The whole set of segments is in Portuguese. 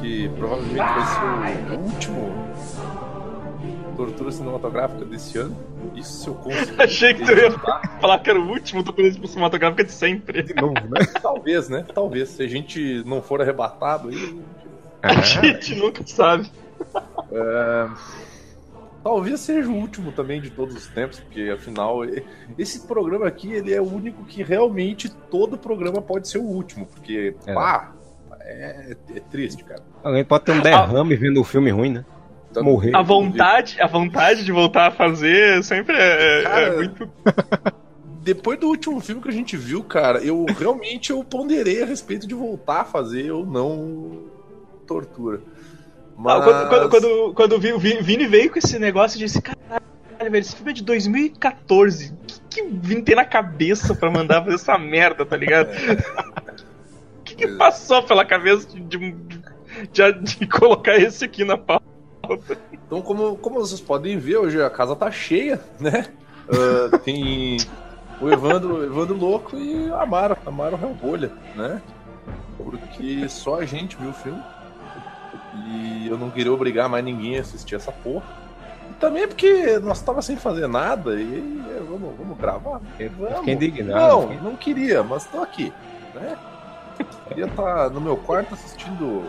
Que provavelmente vai ser o último tortura cinematográfica desse ano. Isso se eu conseguir. Achei que tu ia falar que era o último tortura cinematográfica de sempre. De novo, né? Talvez, né? Talvez. Se a gente não for arrebatado aí. A gente nunca sabe. É... Talvez seja o último também de todos os tempos, porque afinal esse programa aqui ele é o único que realmente todo programa pode ser o último, porque É. pá, é, é triste, cara. Alguém pode ter um derrame vendo um filme ruim, né? Morrer. A vontade, a vontade de voltar a fazer sempre é, é Cara, muito. Depois do último filme que a gente viu, cara, eu realmente eu ponderei a respeito de voltar a fazer ou não tortura. Ah, Mas... Quando, quando, quando, quando o Vi- o Vi- Vini veio com esse negócio, eu disse: caralho, velho, esse filme é de 2014. O que, que o Vini tem na cabeça pra mandar fazer essa merda, tá ligado? O que, passou pela cabeça de, de, de- de colocar esse aqui na pauta? Então, como, como vocês podem ver, hoje a casa tá cheia, né? Ah, tem o Evandro, Evandro Louco e a Amaro, Amaro Rambolha, né? Porque só a gente viu o filme. E eu não queria obrigar mais ninguém a assistir essa porra. E também porque nós tava sem fazer nada e é, vamos, vamos gravar. Vamos. Fiquei indignado. Não, fiquei- não queria, mas tô aqui, né? Queria estar no meu quarto assistindo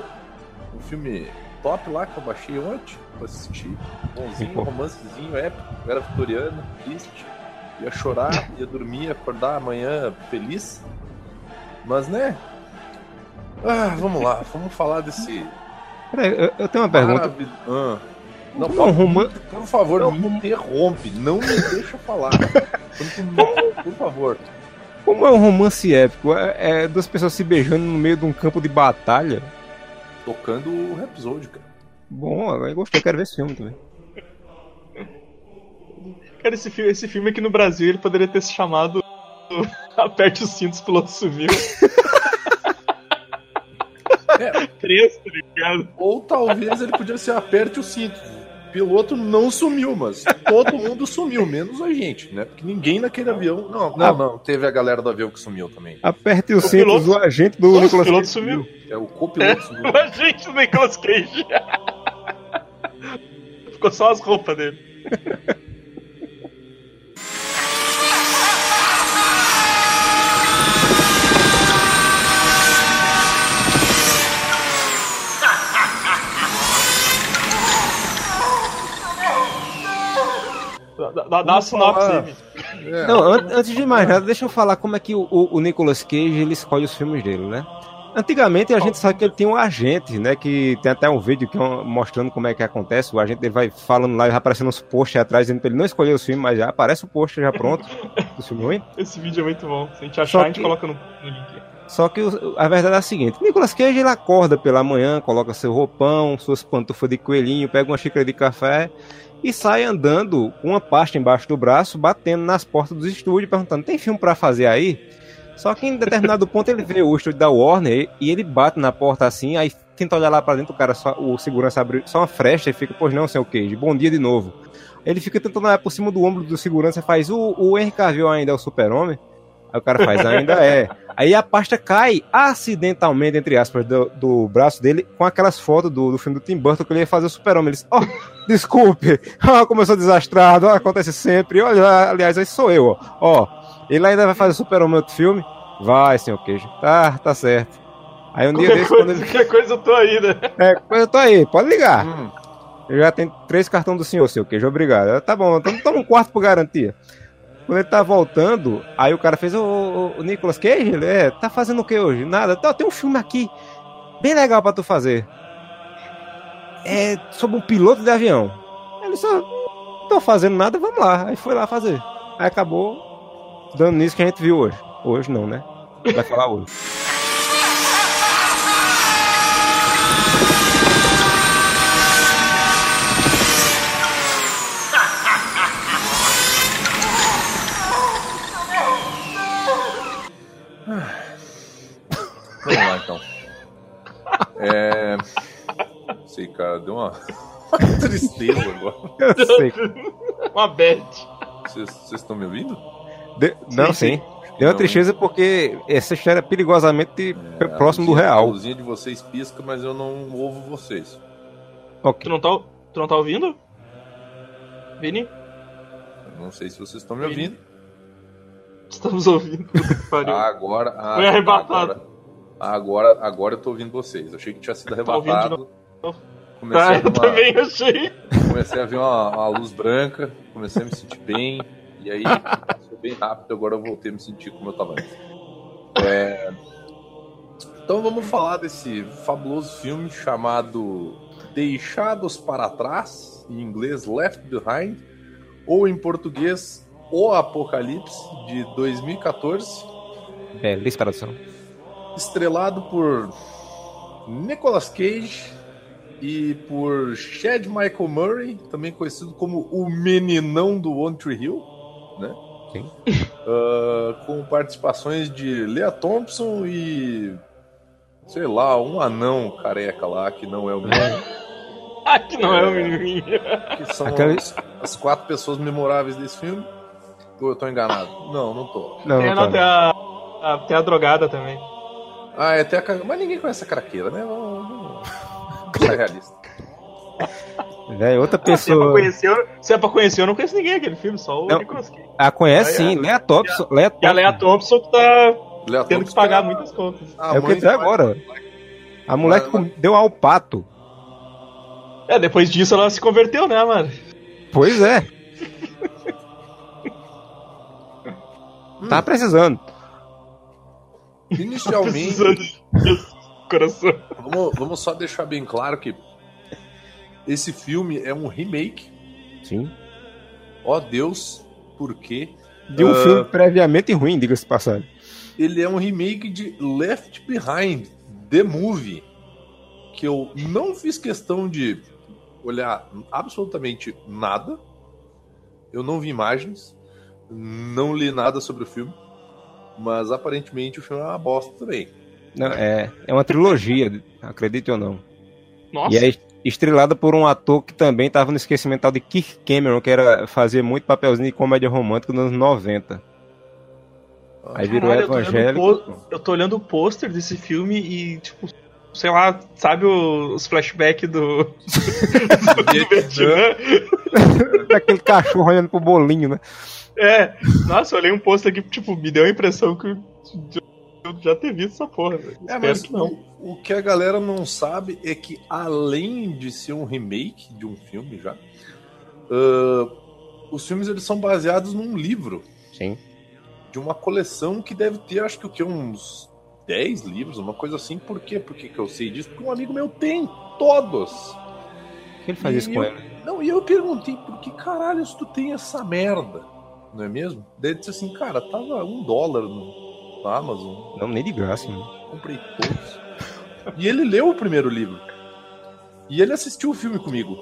um filme top lá que eu baixei ontem pra assistir. Bonzinho, romancezinho épico, era vitoriano, triste. Ia chorar, ia dormir, acordar amanhã feliz. Mas né? Ah, vamos lá, vamos falar desse. Peraí, eu, eu tenho uma pergunta. Ah. Não, Como é um roman- por favor, Não, me interrompe, não me deixa falar. Por- Por favor. Como é um romance épico? É, é duas pessoas se beijando no meio de um campo de batalha? Tocando o episódio, cara. Bom, agora eu gostei, quero ver esse filme também. Cara, esse filme, esse filme aqui no Brasil ele poderia ter se chamado Aperte os cintos, piloto sumiu. É, Três, tá ligado? Ou talvez ele podia ser aperte o cinto. O piloto não sumiu, mas todo mundo sumiu, menos a gente, né? Porque ninguém naquele avião. Não, não, não. Teve a galera do avião que sumiu também. Aperte os O cintos, piloto- o agente do O Nicolas piloto Cage sumiu. É o copiloto sumiu. O agente do Nicolas Cage. Ficou só as roupas dele. Dá, dá, Vamos sinopse aí, Vini. É, Não, an- antes de mais nada, deixa eu falar como é que o, o- Nicolas Cage ele escolhe os filmes dele, né? Antigamente a gente sabe que ele tinha um agente, né? Que tem até um vídeo que é um- mostrando como é que acontece. O agente ele vai falando lá e vai aparecendo uns posts atrás, dizendo pra ele não escolher os filmes, mas já aparece o post já pronto do filme ruim. Esse vídeo é muito bom. Se a gente achar, a gente que- coloca no, no link. Só que a verdade é a seguinte: Nicolas Cage ele acorda pela manhã, coloca seu roupão, suas pantufas de coelhinho, pega uma xícara de café e sai andando com uma pasta embaixo do braço, batendo nas portas dos estúdios, perguntando: tem filme pra fazer aí? Só que em determinado ponto ele vê o estúdio da Warner e ele bate na porta assim, aí tenta olhar lá pra dentro, o cara só, o segurança abre só uma frecha e fica, pois não, seu Cage, bom dia de novo. Ele fica tentando olhar por cima do ombro do segurança e faz: o, o Henry Cavill ainda é o super-homem? Aí o cara faz, ainda é. Aí a pasta cai acidentalmente, entre aspas, do, do braço dele, com aquelas fotos do, do filme do Tim Burton que ele ia fazer o super-homem. Ele disse, ó, desculpe, ah, como eu sou desastrado, ó, acontece sempre. Olha, aliás, esse sou eu, ó. Ó, ele ainda vai fazer o super-homem em outro filme? Vai, senhor queijo. Tá, tá certo. Aí um dia Qualquer desse, quando coisa, ele... qualquer coisa eu tô aí, né? É, eu tô aí, pode ligar. hum, Eu já tenho três cartões do senhor, seu queijo, obrigado. Eu, Tá bom, então toma um quarto por garantia. Quando ele tá voltando, aí o cara fez, ô, ô, ô, Nicolas Cage, ele é, tá fazendo o que hoje? Nada, tá, tem um filme aqui, bem legal pra tu fazer. É sobre um piloto de avião. Ele só, tô fazendo nada, vamos lá. Aí foi lá fazer. Aí acabou dando nisso que a gente viu hoje. Hoje não, né? Vai falar hoje. Cara, deu uma, tristeza agora. Eu sei. Uma bad. Vocês estão me ouvindo? De- Não, sim. sim. Deu uma tristeza porque essa história é perigosamente É, próximo do luzinha- A real. luzinha de vocês pisca, mas eu não ouvo vocês. Ok. Tu não tá, tu não tá ouvindo? Vini? Eu não sei se vocês estão me ouvindo. Estamos ouvindo. Ah, agora. ah, Foi arrebatado. Agora, agora, agora eu tô ouvindo vocês. Achei que tinha sido Tá ouvindo de arrebatado. novo? Comecei, Ah, a eu ver uma- também achei. comecei a ver uma, uma luz branca, comecei a me sentir bem. E aí, passou bem rápido, agora eu voltei a me sentir como eu tava antes. É, Então vamos falar desse fabuloso filme chamado Deixados para Trás, em inglês Left Behind, ou em português O Apocalipse, de 2014, Belíssima tradução. estrelado por Nicolas Cage e por Chad Michael Murray, também conhecido como o meninão do One Tree Hill, né? Sim. Ah, com participações de Lea Thompson e sei lá, um anão careca lá que não é o menino, Ah, que não é o menininho. que são Aquele- as, as quatro pessoas memoráveis desse filme. Ou eu tô enganado? Não, não tô. Não, Tem, não, não, tá. tem, a, a- tem a drogada também. Ah, é até a... Mas ninguém conhece a craqueira, né? Vamos, vamos ser realista. Outra Ah, se, é pra pessoa. conhecer, eu- se é pra conhecer, eu não conheço ninguém aquele filme, só o Não. Nicolas Cage. Ah, conhece Ah, sim, é. Lea Thompson. Lea E a Thompson. Lea Thompson que tá Lea tendo que pagar é a- muitas contas. a É o que do- agora. A mulher que Mas- deu ao pato. É, depois disso ela se converteu, né, mano? Pois é. Tá precisando. Inicialmente, Jesus, coração. vamos, vamos só deixar bem claro que esse filme é um remake. Sim. Ó Deus, por quê? De um Ah. filme previamente ruim, diga-se passagem. Ele é um remake de Left Behind, The Movie, que eu não fiz questão de olhar absolutamente nada. Eu não vi imagens, não li nada sobre o filme, mas aparentemente o filme é uma bosta também. Não, é, é uma trilogia, acredite ou não. Nossa, E é estrelada por um ator que também estava no esquecimento tal de Keith Cameron, que era fazer muito papelzinho de comédia romântica nos anos 90. Aí virou Caralho, eu tô evangélico. o po- eu tô olhando o pôster desse filme e, tipo, sei lá, sabe os flashbacks do. do? Daquele cachorro olhando pro bolinho, né? É, nossa, eu olhei um pôster que, tipo, me deu a impressão que eu eu já ter visto essa porra. velho. É, mas que não. O, o que a galera não sabe é que, além de ser um remake de um filme já, ah, os filmes eles são baseados num livro Sim. de uma coleção que deve ter, acho que o que, uns 10 livros, uma coisa assim. Por quê? Por que, que eu sei disso? Porque um amigo meu tem todos. Por que ele faz isso E com eu- ele? Não, e eu perguntei, por que caralho tu tem essa merda? Não é mesmo? Daí ele disse assim, cara, tava um dólar no, na Amazon. Não, nem de graça, né? comprei todos. E ele leu o primeiro livro. E ele assistiu o filme comigo.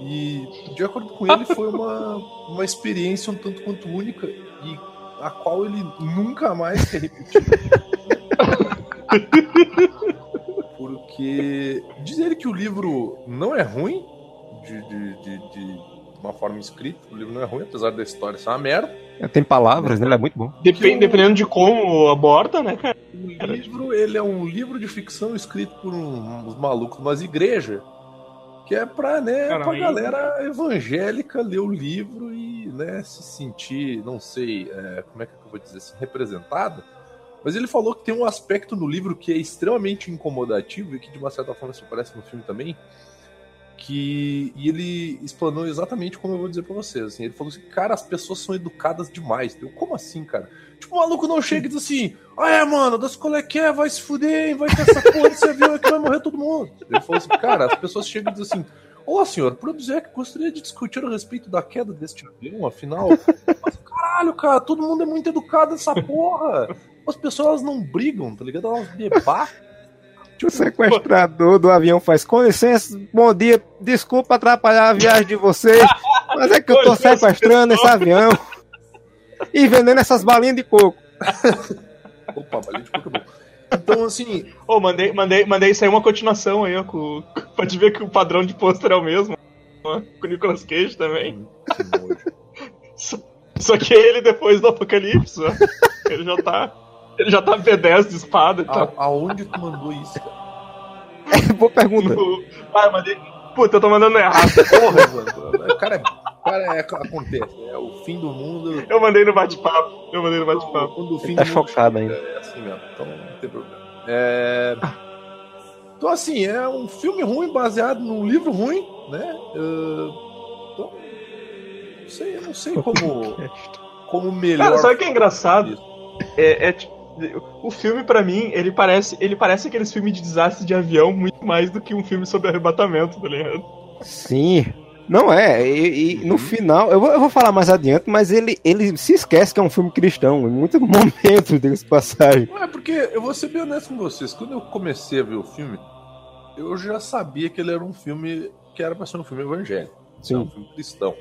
E, de acordo com ele, foi uma, uma experiência um tanto quanto única e a qual ele nunca mais quer repetir. Porque diz ele que o livro não é ruim, de, de, de, de uma forma escrita, o livro não é ruim, apesar da história ser uma merda. Tem palavras, né? Ele é muito bom. Depen- Dependendo de como aborda, né, cara? O livro, ele é um livro de ficção escrito por um- uns malucos umas igrejas, que é pra, né, Caramba, pra galera evangélica ler o livro e, né, se sentir, não sei, é, como é que eu vou dizer assim, representada. Mas ele falou que tem um aspecto no livro que é extremamente incomodativo e que de uma certa forma isso aparece no filme também, que e ele explanou exatamente como eu vou dizer pra vocês. Assim, ele falou assim, cara, as pessoas são educadas demais. Eu, como assim, cara? Tipo, o maluco não chega e diz assim, ah é, mano, das qual é que é, vai se fuder, hein, vai ter essa porra desse avião aqui, vai morrer todo mundo. Ele falou assim, cara, as pessoas chegam e dizem assim, Olá, senhor, Produzec, gostaria de discutir a respeito da queda deste avião, afinal. Mas, caralho, cara, todo mundo é muito educado nessa porra. As pessoas não brigam, tá ligado? Elas debatem. O sequestrador do avião faz com licença, bom dia, desculpa atrapalhar a viagem de vocês, mas é que eu tô sequestrando esse avião e vendendo essas balinhas de coco. Opa, balinha de coco é bom. Então, assim, Ô, mandei, mandei, mandei sair uma continuação aí, ó. Com, pode ver que o padrão de pôster é o mesmo. ó, Com o Nicolas Cage também. que nojo. Só, só que ele depois do apocalipse, ó. Ele já tá. Ele já tá B10 de espada e tal. A- aonde tu mandou isso, cara? Boa pergunta. Ah, eu mandei. Puta, eu tô mandando errado. Porra, mano. O cara, é- o cara é, acontece. É o fim do mundo. Eu mandei no bate-papo. Eu mandei no bate-papo. Quando o fim Ele tá do mundo chocado ainda. É assim mesmo. Então não tem problema. É... Então, assim, é um filme ruim baseado num livro ruim, né? Ah, Então, não sei, eu não sei como, como melhor. Cara, sabe o que é engraçado? É, é tipo. O filme, pra mim, ele parece, ele parece aqueles filmes de desastre de avião muito mais do que um filme sobre arrebatamento, tá ligado? Sim. Não é, e, e no final, eu vou, eu vou falar mais adiante, mas ele, ele se esquece que é um filme cristão, em muitos momentos, diga-se de passagem. Não é porque eu vou ser bem honesto com vocês. Quando eu comecei a ver o filme, eu já sabia que ele era um filme que era pra ser um filme evangélico. Sim. Um filme cristão.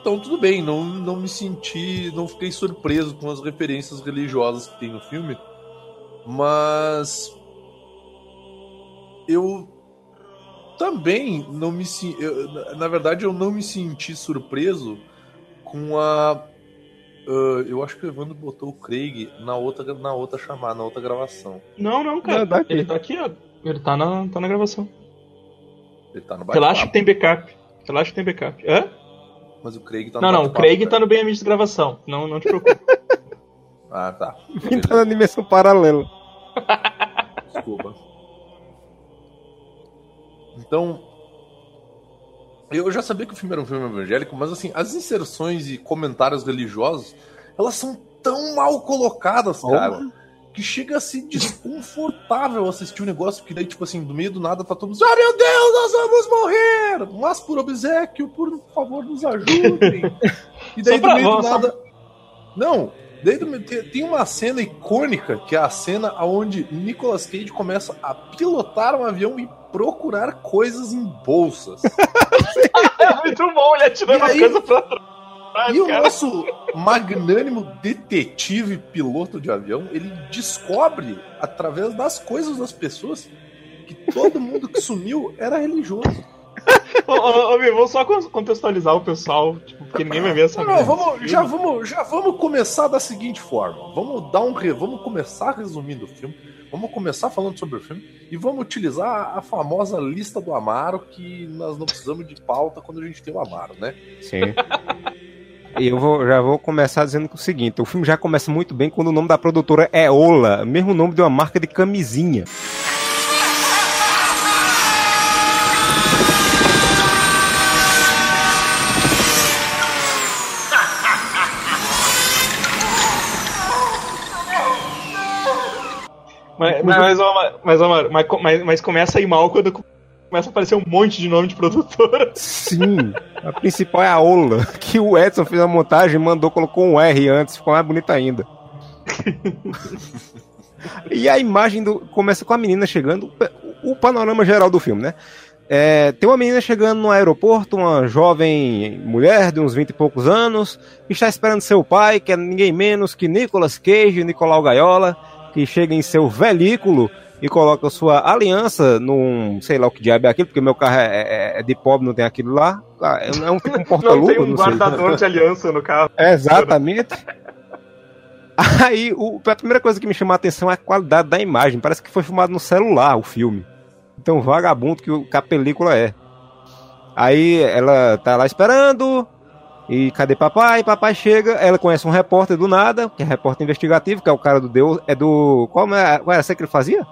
Então tudo bem, não, não me senti, não fiquei surpreso com as referências religiosas que tem no filme, mas eu também não me eu, na- verdade eu não me senti surpreso com a ah, eu acho que o Evandro botou o Craig na outra na outra chamada, na outra gravação. Não, não, cara. Não, tá aqui. Ele tá aqui, ó. Ele tá na, tá na gravação. Ele tá no Relaxa que tem backup. Relaxa que tem backup. Hã? Mas o Craig tá no Não, não, o Craig tá no bem amigo de gravação. Não, não te preocupe. Ah, tá. Quem tá na dimensão paralela. Desculpa. Então, eu já sabia que o filme era um filme evangélico, mas assim, as inserções e comentários religiosos, elas são tão mal colocadas, cara, que chega a ser desconfortável assistir o negócio, porque daí, tipo assim, do meio do nada tá todo mundo, ah, meu Deus, nós vamos morrer! Mas por obsequio, por favor, nos ajudem. E daí do meio do nada... Não, daí do meio- tem, uma cena icônica, que é a cena onde Nicolas Cage começa a pilotar um avião e procurar coisas em bolsas. é muito bom ele atirando as coisas pra trás. E o cara. nosso magnânimo detetive piloto de avião, ele descobre, através das coisas das pessoas, que todo mundo que sumiu era religioso. Ô, ô, ô, vamos só con- contextualizar o pessoal, tipo, porque ninguém vai ver essa Não, vamos, já, vamos, já vamos começar da seguinte forma. Vamos dar um re... vamos começar resumindo o filme. Vamos começar falando sobre o filme e vamos utilizar a famosa lista do Amaro que nós não precisamos de pauta quando a gente tem o Amaro, né? Sim. E eu vou, já vou começar dizendo que o seguinte: o filme já começa muito bem quando o nome da produtora é Ola, mesmo nome de uma marca de camisinha. Mas, mas, mas, mas, mas, mas, mas começa a ir mal quando começa a aparecer um monte de nome de produtora. Sim, a principal é a Ola, que o Edson fez a montagem, mandou, colocou um R antes, ficou mais bonito ainda. e a imagem do começa com a menina chegando, o panorama geral do filme, né? É, tem uma menina chegando no aeroporto, uma jovem mulher de uns 20 e poucos anos, que está esperando seu pai, que é ninguém menos que Nicolas Cage e Nicolau Gaiola, que chega em seu veículo e coloca sua aliança num, sei lá o que diabo é aquilo, porque meu carro é, é- é de pobre, não tem aquilo lá. Ah, É um tipo um Não porta-luva, tem um não sei. guardador de aliança no carro. Exatamente. Aí, o, a primeira coisa que me chamou a atenção é a qualidade da imagem. Parece que foi filmado no celular o filme. Então, vagabundo que, que a película é. Aí, ela tá lá esperando. E cadê papai? Papai chega. Ela conhece um repórter do nada, que é repórter investigativo, que é o cara do Deus. É do. Qual, é, qual era a que ele fazia?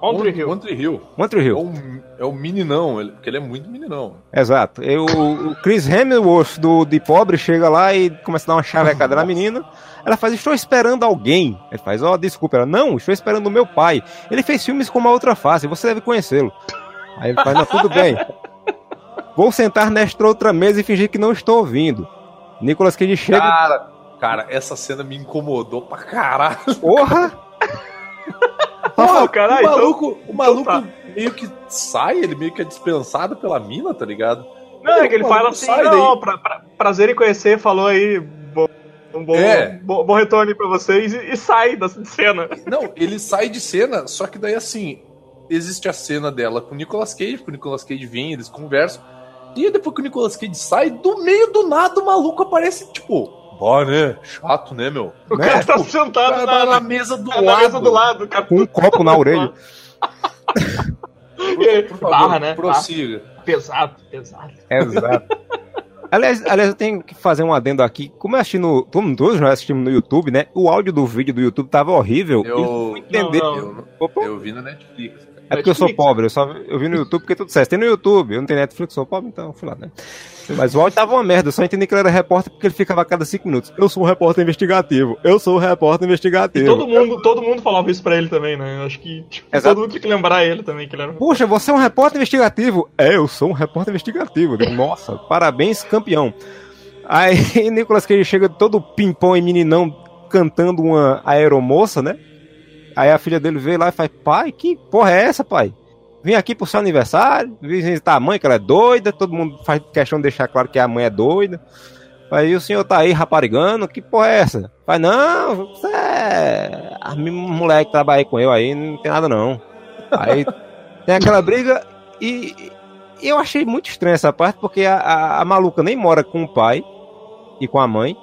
Country Hill. Country Hill. Country É Hill. o, é o meninão, ele- porque ele é muito meninão. Exato. E o, o Chris Hemsworth do de pobre chega lá e começa a dar uma chavecada na menina. Ela faz, estou esperando alguém. Ele faz, ó, desculpa. Ela, não, estou esperando o meu pai. Ele fez filmes com uma outra face, você deve conhecê-lo. Aí ele faz, não, tudo bem. Vou sentar nesta outra mesa e fingir que não estou ouvindo. Nicolas Cage chega. Cara, cara, essa cena me incomodou pra caralho. Porra! Porra, caralho, o maluco, o maluco tá. meio que sai, ele meio que é dispensado pela mina, tá ligado? Não, é que ele fala assim, não, daí. pra, pra- prazer em conhecer, falou aí, bom, um bom, É. bom, bom retorno aí pra vocês e, e sai da cena. Não, ele sai de cena, só que daí assim, existe a cena dela com o Nicolas Cage, porque o Nicolas Cage vem, eles conversam. E depois que o Nicolas Cage sai, do meio do nada o maluco aparece, tipo, Ó, né? Chato, né, meu? O Né? cara tá O sentado cara na, tá na, na mesa do na lado. mesa do lado, cara. Com um copo na orelha. Por, por favor, Barra, né? prossiga. Pesado, pesado. Exato. Aliás, aliás, eu tenho que fazer um adendo aqui. Como eu assisti no. Todos nós assistimos no YouTube, né? O áudio do vídeo do YouTube tava horrível. Eu- E fui entender. Não, Eu, eu vi na Netflix. É porque eu sou pobre, eu, só, eu vi no YouTube porque tudo certo. Tem no YouTube, eu não tenho Netflix, sou pobre, então fui lá, né? Mas o áudio tava uma merda, eu só entendi que ele era repórter porque ele ficava a cada cinco minutos. Eu sou um repórter investigativo, eu sou um repórter E investigativo. todo mundo, todo mundo falava isso pra ele também, né? Eu acho que tipo, Exato. todo mundo tinha que lembrar ele também, que ele era. Puxa, você é um repórter investigativo? É, eu sou um repórter investigativo. Digo, Nossa, parabéns, campeão. Aí Nicolas Cage chega todo pimpão e meninão cantando uma aeromoça, né? Aí a filha dele veio lá e faz, pai, que porra é essa, pai? Vim aqui pro seu aniversário, visitar a mãe, que ela é doida, todo mundo faz questão de deixar claro que a mãe é doida. Aí o senhor tá aí raparigando, que porra é essa? Faz, não, você é. A mulher que trabalha com eu aí, não tem nada não. Aí tem aquela briga e, e eu achei muito estranha essa parte, porque a, a, a maluca nem mora com o pai e com a mãe,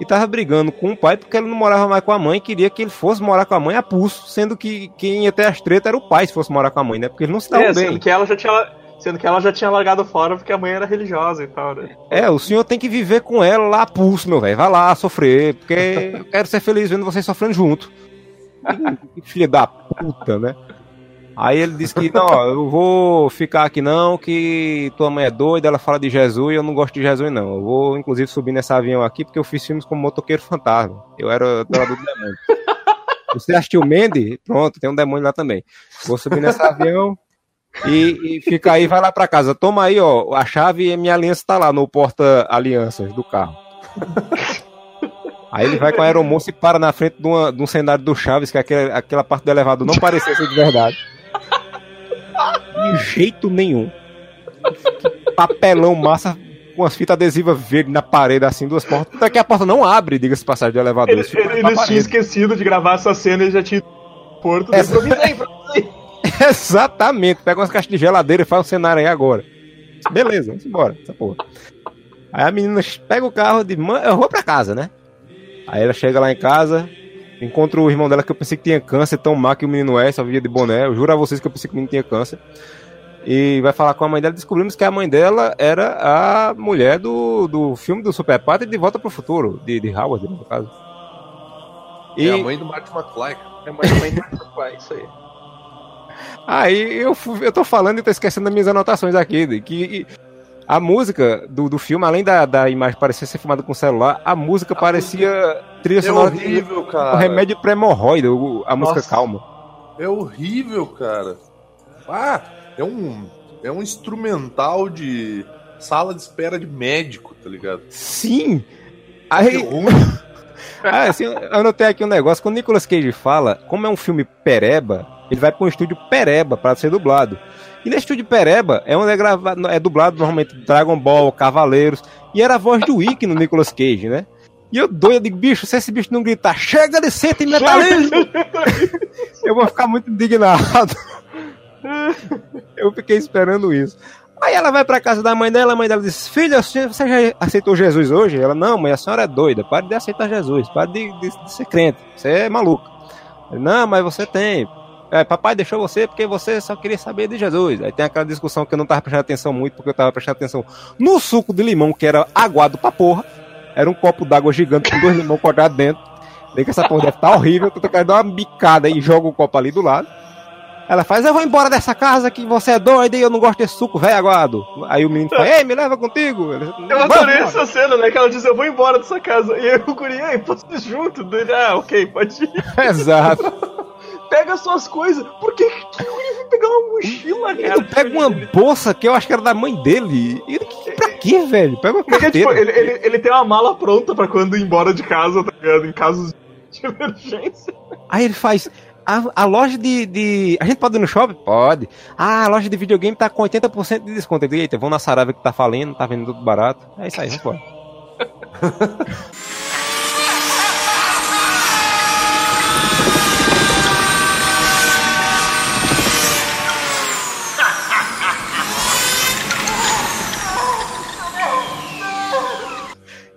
e tava brigando com o pai porque ele não morava mais com a mãe, queria que ele fosse morar com a mãe a pulso, sendo que quem ia ter as tretas era o pai se fosse morar com a mãe, né? Porque eles não se davam É, bem. sendo que ela já tinha. Sendo que ela já tinha largado fora porque a mãe era religiosa e tal, né? É, o senhor tem que viver com ela lá a pulso, meu velho. Vai lá sofrer, porque eu quero ser feliz vendo vocês sofrendo junto. Filha da puta, né? Aí ele disse que, não, ó, eu vou ficar aqui não, que tua mãe é doida, ela fala de Jesus e eu não gosto de Jesus não. Eu vou, inclusive, subir nesse avião aqui porque eu fiz filmes como Motoqueiro Fantasma. Eu era adorador do demônio. Você assistiu Mandy? Pronto, tem um demônio lá também. Vou subir nesse avião e, e fica aí, vai lá pra casa. Toma aí, ó, a chave e minha aliança tá lá no porta-alianças do carro. Aí ele vai com a aeromoça e para na frente de, uma- de um cenário do Chaves, que aquela, aquela parte do elevador não parecia ser de verdade. De jeito nenhum. Papelão massa com as fitas adesivas verdes na parede, assim, duas portas. Até que a porta não abre, diga-se passagem do elevador. Eles, fica na eles tinham esquecido de gravar essa cena e já tinha Porto. Essa-. Exatamente. Pega umas caixas de geladeira e faz um cenário aí agora. Beleza, vamos embora. Essa porra. Aí a menina pega o carro de mãe, eu vou pra casa, né? Aí ela chega lá em casa, encontra o irmão dela que eu pensei que tinha câncer, tão má que o menino é, só vivia de boné. Eu juro a vocês que eu pensei que o menino tinha câncer. E vai falar com a mãe dela, descobrimos que a mãe dela era a mulher do, do filme do Super Pátria de Volta pro Futuro, de, de Howard, no caso. E... É a mãe do Martin McFly. É mais ou menos isso aí. Aí eu, eu tô falando e tô esquecendo das minhas anotações aqui. de Que a música do, do filme, além da, da imagem parecer ser filmada com celular, a música parecia trilha É de horrível, um cara. remédio pré hemorroida a música Nossa. calma. É horrível, cara. Ah, é um, é um instrumental de sala de espera de médico, tá ligado? Sim! Que Aí, ah, assim, eu anotei aqui um negócio. Quando o Nicolas Cage fala, como é um filme pereba, ele vai pra um estúdio pereba pra ser dublado. E nesse estúdio pereba é onde é gravado, é dublado normalmente Dragon Ball, Cavaleiros. E era a voz do Ikki no Nicolas Cage, né? E eu doido, eu digo, bicho, se esse bicho não gritar, chega de sentimentalismo! eu vou ficar muito indignado. eu fiquei esperando isso. Aí ela vai pra casa da mãe dela, a mãe dela diz: Filha, você já aceitou Jesus hoje? Ela, não, mãe, a senhora é doida, pare de aceitar Jesus, pare de, de- de ser crente, você é maluco. Ele, não, mas você tem. É, papai deixou você porque você só queria saber de Jesus. Aí tem aquela discussão que eu não tava prestando atenção muito, porque eu tava prestando atenção no suco de limão, que era aguado pra porra. Era um copo d'água gigante com dois limão cortados dentro. Daí que essa porra deve estar horrível, tu quer dar uma bicada e joga o copo ali do lado. Ela faz, eu vou embora dessa casa que você é doido e eu não gosto desse suco, velho aguado. Aí o menino fala, ei, me leva contigo. Ele, Eu "Vamos adorei embora." essa cena, né? Que ela diz, eu vou embora dessa casa. E aí o guri, ei, posso ir junto? Dele, ah, ok, pode ir. Exato. Pega suas coisas. Por que que o foi pegar uma mochila, Ele cara? pega uma bolsa que eu acho que era da mãe dele. Ele, pra quê, velho? Pega uma Porque, tipo, ele, ele, ele tem uma mala pronta pra quando ir embora de casa, tá ligado? Em casos de emergência. Aí ele faz. A, a loja de, de- A gente pode ir no shopping? Pode. Ah, a loja de videogame tá com 80% de desconto. Digo, Eita, vamos na Saraiva que tá falando, tá vendendo tudo barato. É isso aí, vamos embora.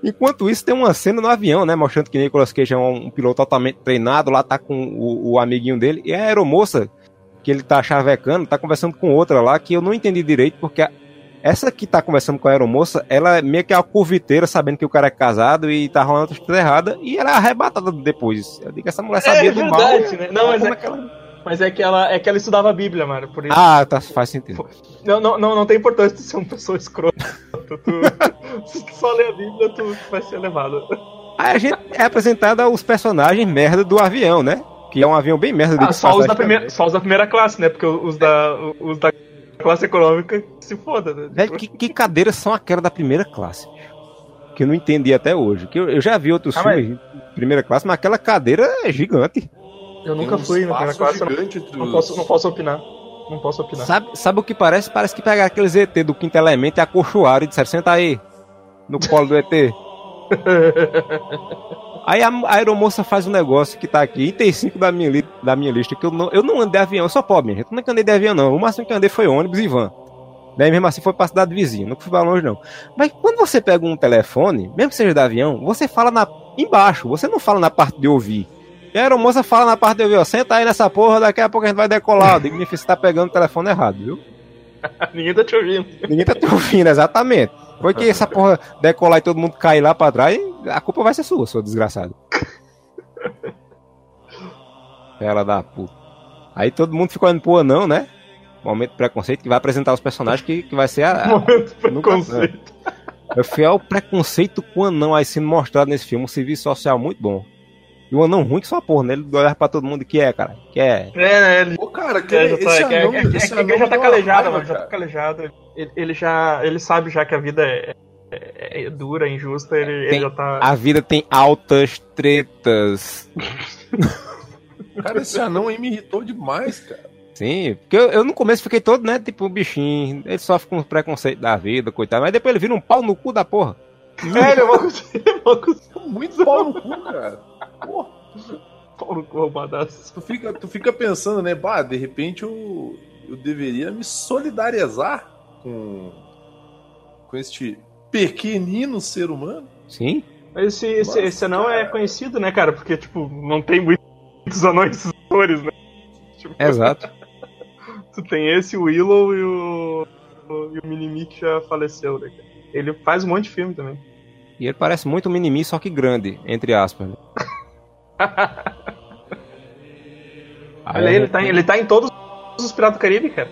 Enquanto isso, tem uma cena no avião, né? Mostrando que Nicolas Cage é um, um piloto altamente treinado, lá tá com o, o, amiguinho dele. E a aeromoça, que ele tá chavecando, tá conversando com outra lá, que eu não entendi direito, porque a, essa que tá conversando com a aeromoça, ela é meio que a curviteira, sabendo que o cara é casado e tá rolando outra coisa errada, e ela é arrebatada depois. Eu digo que essa mulher sabia é, do verdade, mal. Né? Não, mas é, que ela, mas é que ela é que ela estudava a Bíblia, mano. Por isso. Ah, tá, faz sentido. Não, não, não, não tem importância de ser uma pessoa escrota. Tu, se tu só ler a Bíblia, tu vai ser levado. Aí a gente é apresentado aos personagens merda do avião, né? Que é um avião bem merda de ah, só, os da primeira, só os da primeira classe, né? Porque os da, os da classe econômica se foda, né? Velho, que, que cadeiras são aquelas da primeira classe? Que eu não entendi até hoje. Que eu, eu já vi outros ah, filmes mas... de primeira classe, mas aquela cadeira é gigante. Eu nunca fui na primeira classe, não, não, posso, não posso opinar. Não posso opinar. Sabe, sabe o que parece? Parece que pegaram aqueles ET do quinto elemento e acolchoaram e disseram, senta aí, no colo do ET. Aí a, a aeromoça faz um negócio que tá aqui, item 5 da minha, li, da minha lista, que eu não, eu não andei de avião, eu sou pobre, gente. Eu não andei de avião, não. O máximo que andei foi ônibus e van. Daí mesmo assim foi pra cidade vizinha, não fui pra longe, não. Mas quando você pega um telefone, mesmo que seja de avião, você fala na, embaixo, você não fala na parte de ouvir. E a aeromoça fala na parte de ouvir, ó, senta aí nessa porra, daqui a pouco a gente vai decolar. Digo, você tá pegando o telefone errado, viu? Ninguém tá te ouvindo. Ninguém tá te ouvindo, exatamente. Foi que essa porra decolar e todo mundo cair lá pra trás, a culpa vai ser sua, sua desgraçado. Ela da puta. Aí todo mundo ficou olhando pro anão, né? Momento preconceito, que vai apresentar os personagens que, que vai ser a. Momento de preconceito. Eu fui ao preconceito com o anão aí sendo mostrado nesse filme, um serviço social muito bom. E o anão ruim que só porra, né? Ele olhar pra todo mundo que é, cara. Que é. É, né? Ele... Pô, cara, que é, esse tá, anão, é, é, esse é, é, já tá calejado, mano. Já tá calejado. Ele, ele, já. Ele sabe já que a vida é, é, é dura, injusta, ele, tem, ele já tá. A vida tem altas tretas. cara, esse anão aí me irritou demais, cara. Sim, porque eu, eu, no começo fiquei todo, né, tipo um bichinho, ele sofre com preconceito da vida, coitado, mas depois ele vira um pau no cu da porra. É, ele é uma muito pau no cu, cara. Porra. Pau no cu roubadaço. Tu fica, tu fica pensando, né, bah, de repente eu, eu deveria me solidarizar com, com este pequenino ser humano. Sim. Esse, esse, Nossa, esse anão é conhecido, né, cara? Porque, tipo, não tem muitos anões né? Tipo, Exato. tu tem esse, o Willow e o, o, e o Minimi que já faleceu, né? Ele faz um monte de filme também. E ele parece muito um Minimi, só que grande, entre aspas. Olha aí, ele tá, em, ele tá em todos os Piratas do Caribe, cara.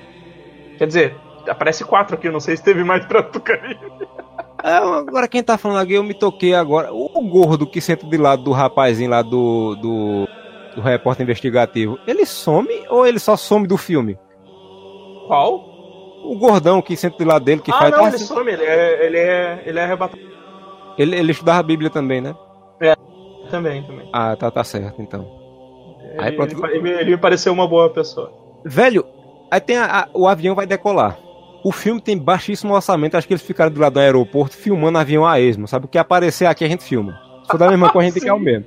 Quer dizer, aparece quatro aqui, eu não sei se teve mais Piratas do Caribe. É, agora quem tá falando aqui, eu me toquei agora. O gordo que senta de lado do rapazinho lá do, do, do repórter investigativo, ele some ou ele só some do filme? Qual? O gordão que senta de lado dele que ah, faz. Não, ele assim. some, ele é, ele é, ele é arrebatado. Ele, ele estudava a Bíblia também, né? É, também, também. Ah, tá, tá certo, então. Ele, aí, pronto. Ele, ele, me pareceu uma boa pessoa. Velho, aí tem a, a, o avião vai decolar. O filme tem baixíssimo orçamento, acho que eles ficaram do lado do aeroporto filmando avião a esmo, sabe? O que aparecer aqui a gente filma. Se for da mesma coisa, a gente quer o mesmo.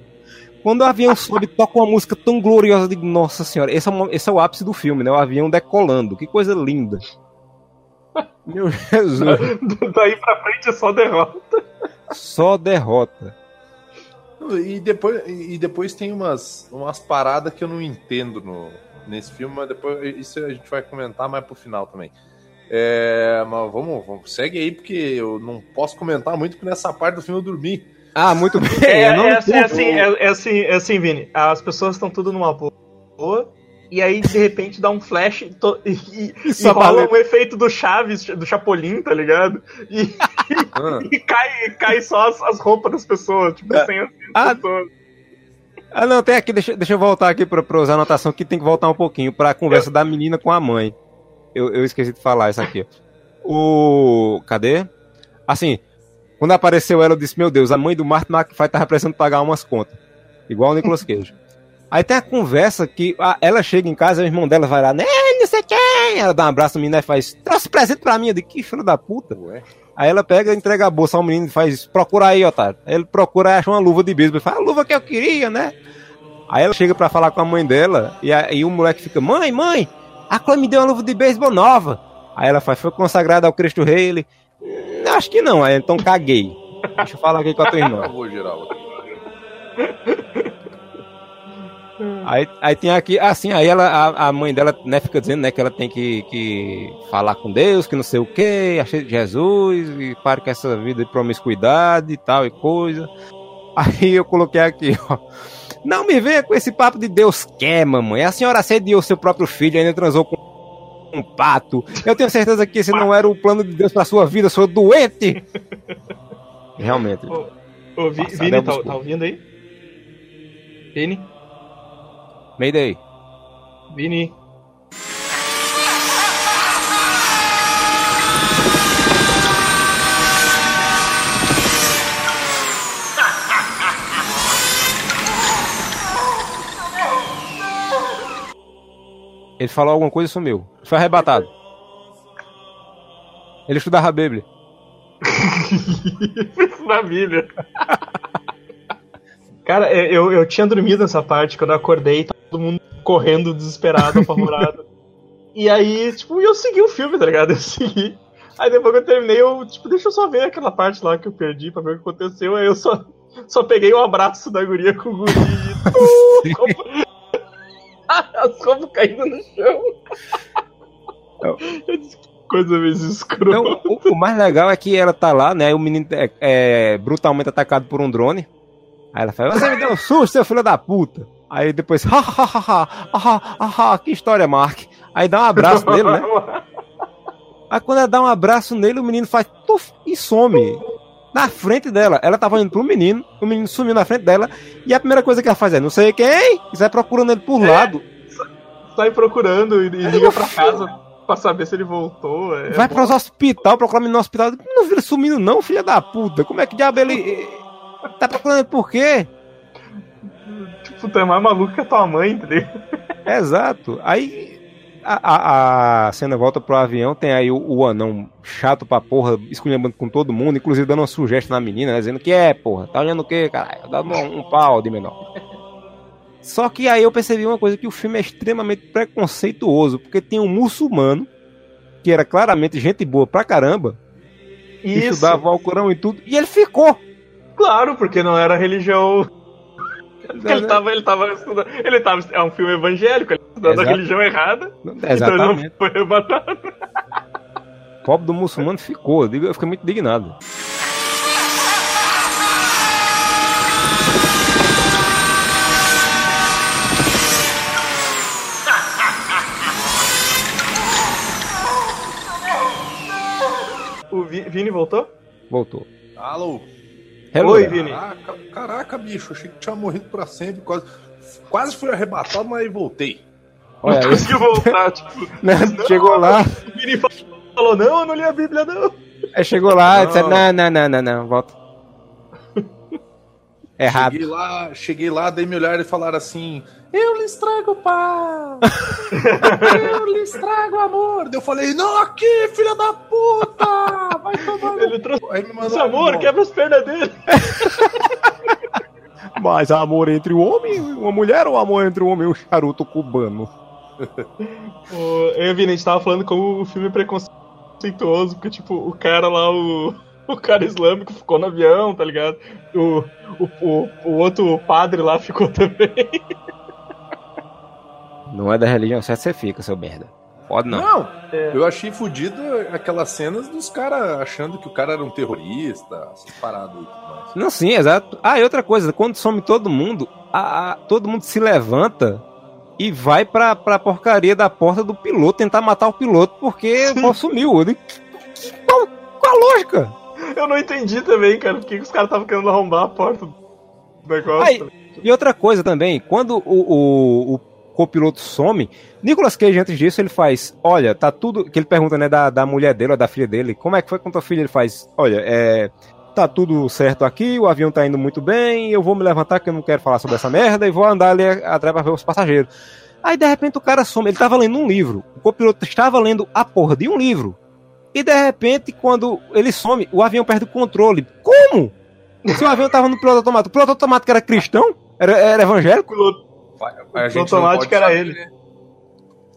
Quando o avião sobe, toca uma música tão gloriosa, de nossa senhora, esse é, esse é o ápice do filme, né? O avião decolando, que coisa linda. Meu Jesus. Daí pra frente é só derrota. Só derrota. E depois, e depois tem umas, umas paradas que eu não entendo no, nesse filme, mas depois isso a gente vai comentar mais pro final também. É, mas vamos, vamos, segue aí, porque eu não posso comentar muito, porque nessa parte do filme eu dormi. Ah, muito bem. É, é, assim, é, assim, é, é, assim, é assim, Vini. As pessoas estão tudo numa boa. E aí, de repente, dá um flash to, e, e, e rola um efeito do Chaves, do Chapolin, tá ligado? E, ah. e cai, cai só as, as, roupas das pessoas, tipo, é. sem as, ah. pessoas. Ah, não, tem aqui, deixa, deixa eu voltar aqui pra, pra usar a anotação que tem que voltar um pouquinho pra conversa da menina com a mãe. Eu, eu esqueci de falar isso aqui. O. Cadê? Assim, quando apareceu ela, eu disse: Meu Deus, a mãe do Martin McFly tava precisando pagar umas contas. Igual o Nicolas Cage. Aí tem a conversa que a, ela chega em casa, o irmão dela vai lá, né, não sei quem. Ela dá um abraço no menino e faz: Trouxe presente pra mim. Eu digo: Que filho da puta. Ué. Aí ela pega, entrega a bolsa ao menino e faz: Procura aí, otário. Aí ele procura e acha uma luva de beisebol. Fala: A luva que eu queria, né? Aí ela chega pra falar com a mãe dela e aí o moleque fica: Mãe, mãe, a Chloe me deu uma luva de beisebol nova. Aí ela faz, foi consagrada ao Cristo Rei. Ele, acho que não. Aí então caguei. Deixa eu falar aqui com a tua Eu irmã. vou geral aqui. Aí, aí tem aqui, assim, aí ela, a, a mãe dela, né, fica dizendo, né, que ela tem que, que falar com Deus, que não sei o que, achei Jesus, e pare com essa vida de promiscuidade e tal e coisa. Aí eu coloquei aqui, ó. Não me venha com esse papo de Deus quer, mamãe. A senhora assediou seu próprio filho, ainda transou com um pato. Eu tenho certeza que esse não era o plano de Deus pra sua vida, sou doente. Realmente. Ô, ô, Vi- Vini, é tá, tá ouvindo aí? Vini? Mayday. Vini? Ele falou alguma coisa e sumiu. Foi arrebatado. Ele estudava a Bíblia. na Bíblia. Cara, eu, eu tinha dormido nessa parte, quando eu acordei, todo mundo correndo, desesperado, apavorado. e aí, tipo, eu segui o filme, tá ligado? Eu segui. Aí depois que eu terminei, eu, tipo, deixa eu só ver aquela parte lá que eu perdi pra ver o que aconteceu. Aí eu só, só peguei o abraço da guria com o guri e. Uh, como- As roupas caindo no chão. Eu disse, que coisa mais escrota. Não, o, o mais legal é que ela tá lá, né? Aí o menino é, é brutalmente atacado por um drone. Aí ela fala, você me deu um susto, seu filho da puta. Aí depois, ha, ha, ha, ha, ha, ha, ha, que história, Mark. Aí dá um abraço nele, né? Aí quando ela dá um abraço nele, o menino faz tuf, e some. Na frente dela. Ela tava indo pro menino, o menino sumiu na frente dela. E a primeira coisa que ela faz é, não sei quem, e sai procurando ele por lado. sai procurando e, e liga pra casa pra saber se ele voltou. É, Vai bom. para os hospital, procura menino no hospital. Não vira sumindo, não, filha da puta. Como é que diabo ele. Tá procurando por quê? Tipo, tu é mais maluco que a tua mãe, entendeu? Exato. Aí a, a- a cena volta pro avião, tem aí o, o anão chato pra porra, esculhambando com todo mundo, inclusive dando uma sugestão na menina, né, dizendo que é, porra, tá olhando o quê, caralho? Dando um, um pau de menor. Só que aí eu percebi uma coisa, que o filme é extremamente preconceituoso, porque tem um muçulmano, que era claramente gente boa pra caramba, Isso, estudava o Alcorão e tudo, e ele ficou. Claro, porque não era religião. Ele tava, ele tava estudando. Ele tava. É um filme evangélico, ele tava estudando a Exato. religião errada. Então ele Exatamente. não foi rebatado. O pobre do muçulmano ficou, eu fiquei muito indignado. O Vi- Vini voltou? Voltou. Alô? Hello. Oi, Vini. Caraca, caraca, bicho, achei que tinha morrido pra sempre. Quase, quase fui arrebatado, mas voltei. Olha não aí. conseguiu voltar, tipo. Né, Chegou lá, O Vini falou: não, eu não li a Bíblia, não. aí chegou lá Não. disse, não, não, não, não, não, volta. Errado. Cheguei lá, cheguei lá, dei meu olhar e falaram assim: Eu lhes trago paz! eu lhes trago amor! Daí eu falei: Não, aqui, filha da puta! Vai tomar Ele trouxe Aí me mandou amor, embora. quebra as pernas dele. Mas amor entre o homem e uma mulher ou amor entre o homem e um charuto cubano? O, eu o Vini, a gente tava falando como o filme é preconceituoso, porque, tipo, o cara lá, o, o cara islâmico ficou no avião, tá ligado? O, o, o, o outro padre lá ficou também. Não é da religião certa, você fica, seu merda. Pode não. Não, É. eu achei fodido aquelas cenas dos caras achando que o cara era um terrorista, separado e tudo mais. Não, sim, exato. Ah, e outra coisa, quando some todo mundo, a- a- todo mundo se levanta e vai pra, pra porcaria da porta do piloto tentar matar o piloto porque o sumiu. Qual, qual a lógica? Eu não entendi também, cara, por que que os caras estavam querendo arrombar a porta do negócio. Aí, e outra coisa também, quando o, o, o copiloto some, Nicolas Cage, antes disso, ele faz: Olha, tá tudo. Que ele pergunta, né, da, da mulher dele ou da filha dele: Como é que foi com tua filha? Ele faz: Olha, é. Tá tudo certo aqui, o avião tá indo muito bem, eu vou me levantar que eu não quero falar sobre essa merda e vou andar ali atrás pra ver os passageiros. Aí de repente o cara some, ele tava lendo um livro, o copiloto estava lendo a porra de um livro. E de repente, quando ele some, o avião perde o controle. Como? Se o avião tava no piloto automático, o piloto automático era cristão? Era, era evangélico? O piloto- A gente automático era saber, ele. né?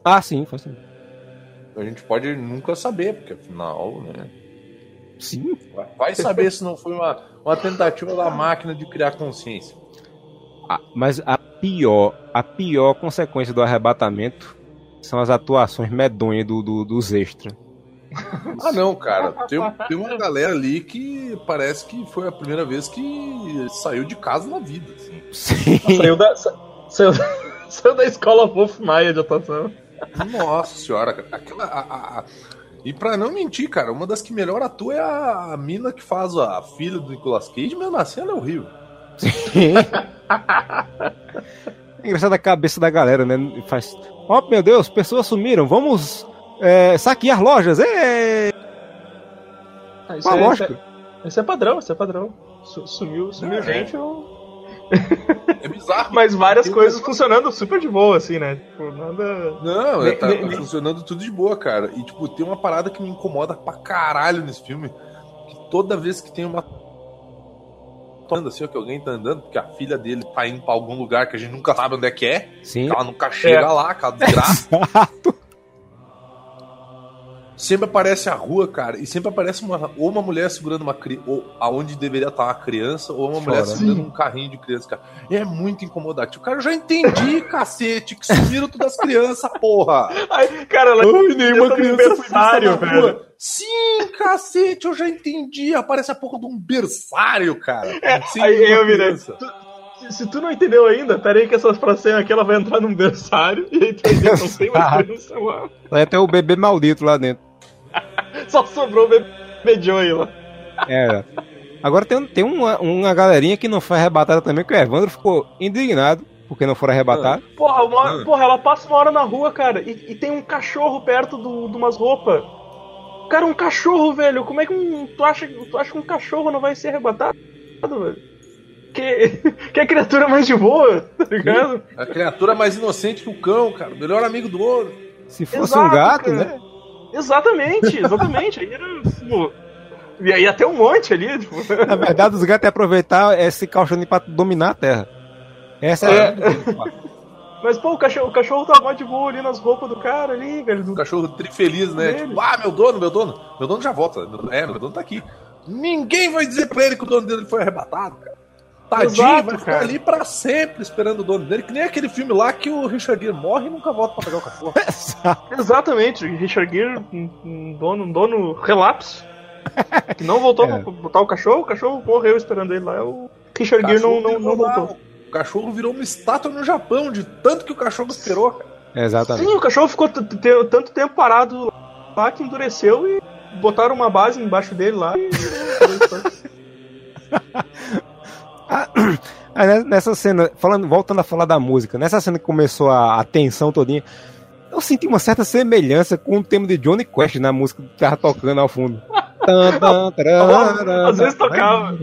Ah, sim, foi assim. A gente pode nunca saber, porque afinal, né? Sim. Vai- Vai saber se não foi uma, uma tentativa da máquina de criar consciência. Ah, mas a pior, a pior consequência do arrebatamento são as atuações medonhas do, do, dos extras. Ah, não, cara. Tem, tem uma galera ali que parece que foi a primeira vez que saiu de casa na vida. Assim. Sim. Saiu da, sa- saiu, saiu da escola Wolf Maia de atuação. Nossa senhora, cara. Aquela, a- a- a- E pra não mentir, cara, uma das que melhor atua é a, a mina que faz a filha do Nicolas Cage, mesmo assim ela é horrível. É engraçado a cabeça da galera, né? Faz. Oh meu Deus, pessoas sumiram, vamos é, saquear lojas. Ê! Ah, isso, Ah, é, lógico. isso é- isso é padrão, isso é padrão. Su- Sumiu, sumiu É. gente, eu- É bizarro. mas várias coisas funcionando super de boa, assim, né? Tipo, nada. Não, Nem- tá, nem- tá funcionando tudo de boa, cara. E, tipo, tem uma parada que me incomoda pra caralho nesse filme. Que toda vez que tem uma. Andando assim, ó, que alguém tá andando, porque a filha dele tá indo pra algum lugar que a gente nunca sabe onde é que é. Sim. que Ela nunca chega É. lá, aquela desgraça. Exato. sempre aparece a rua, cara, e sempre aparece uma, ou uma mulher segurando uma criança, ou aonde deveria estar uma criança, ou uma mulher segurando um carrinho de criança, cara. É muito incomodante. O cara eu já entendi, cacete, que sumiram todas as crianças, porra. Ai, cara, ela Ai, nenhuma criança berçário, foi vista velho. Sim, cacete, eu já entendi. Aparece a porra de um berçário, cara. É, Sem aí eu virei. Se, se tu não entendeu ainda, pera aí que essa frasinha aqui ela vai entrar num berçário e aí tu vai ver não tem mais criança lá. Vai até o bebê maldito lá dentro. Só sobrou o bebê Joey lá. É. Agora tem, tem uma, uma galerinha que não foi arrebatada também, que o Evandro ficou indignado porque não foram arrebatados. Porra, uma Ah. porra, ela passa uma hora na rua, cara, e, e tem um cachorro perto do- de umas roupas. Cara, um cachorro, velho. Como é que um, tu, acha, tu acha que um cachorro não vai ser arrebatado, velho? Que, que a criatura mais de boa, tá ligado? A criatura mais inocente que o cão, cara. O melhor amigo do outro. Se fosse Exato, um gato, cara. né? Exatamente, exatamente. Aí era, tipo, e aí até um monte ali, tipo. Na verdade, os gatos iam aproveitar esse calçone pra dominar a terra. Essa é, É. a Mas, pô, o cachorro, o cachorro tá mó de boa ali nas roupas do cara ali, velho. Um do- cachorro trifeliz, né? Dele. Tipo, ah, meu dono, meu dono. Meu dono já volta. Meu- É, meu dono tá aqui. Ninguém vai dizer pra ele que o dono dele foi arrebatado, cara. Tadinho, Exato, vai ficar cara. ali pra sempre esperando o dono dele. Que nem aquele filme lá que o Richard Gere morre e nunca volta pra pegar o cachorro. Exatamente, Richard Gere, um, um dono, um dono relapso, que não voltou É. pra botar o cachorro, o cachorro morreu esperando ele lá. é O Richard Gere não, não, não virou lá, voltou. O cachorro virou uma estátua no Japão, de tanto que o cachorro esperou, cara. Exatamente. Sim, o cachorro ficou tanto tempo parado lá que endureceu e botaram uma base embaixo dele lá e. Ah, né, nessa cena, falando, voltando a falar da música, nessa cena que começou a, a tensão todinha, eu senti uma certa semelhança com o tema de Johnny Quest na música que tava tocando ao fundo. Às vezes tocava.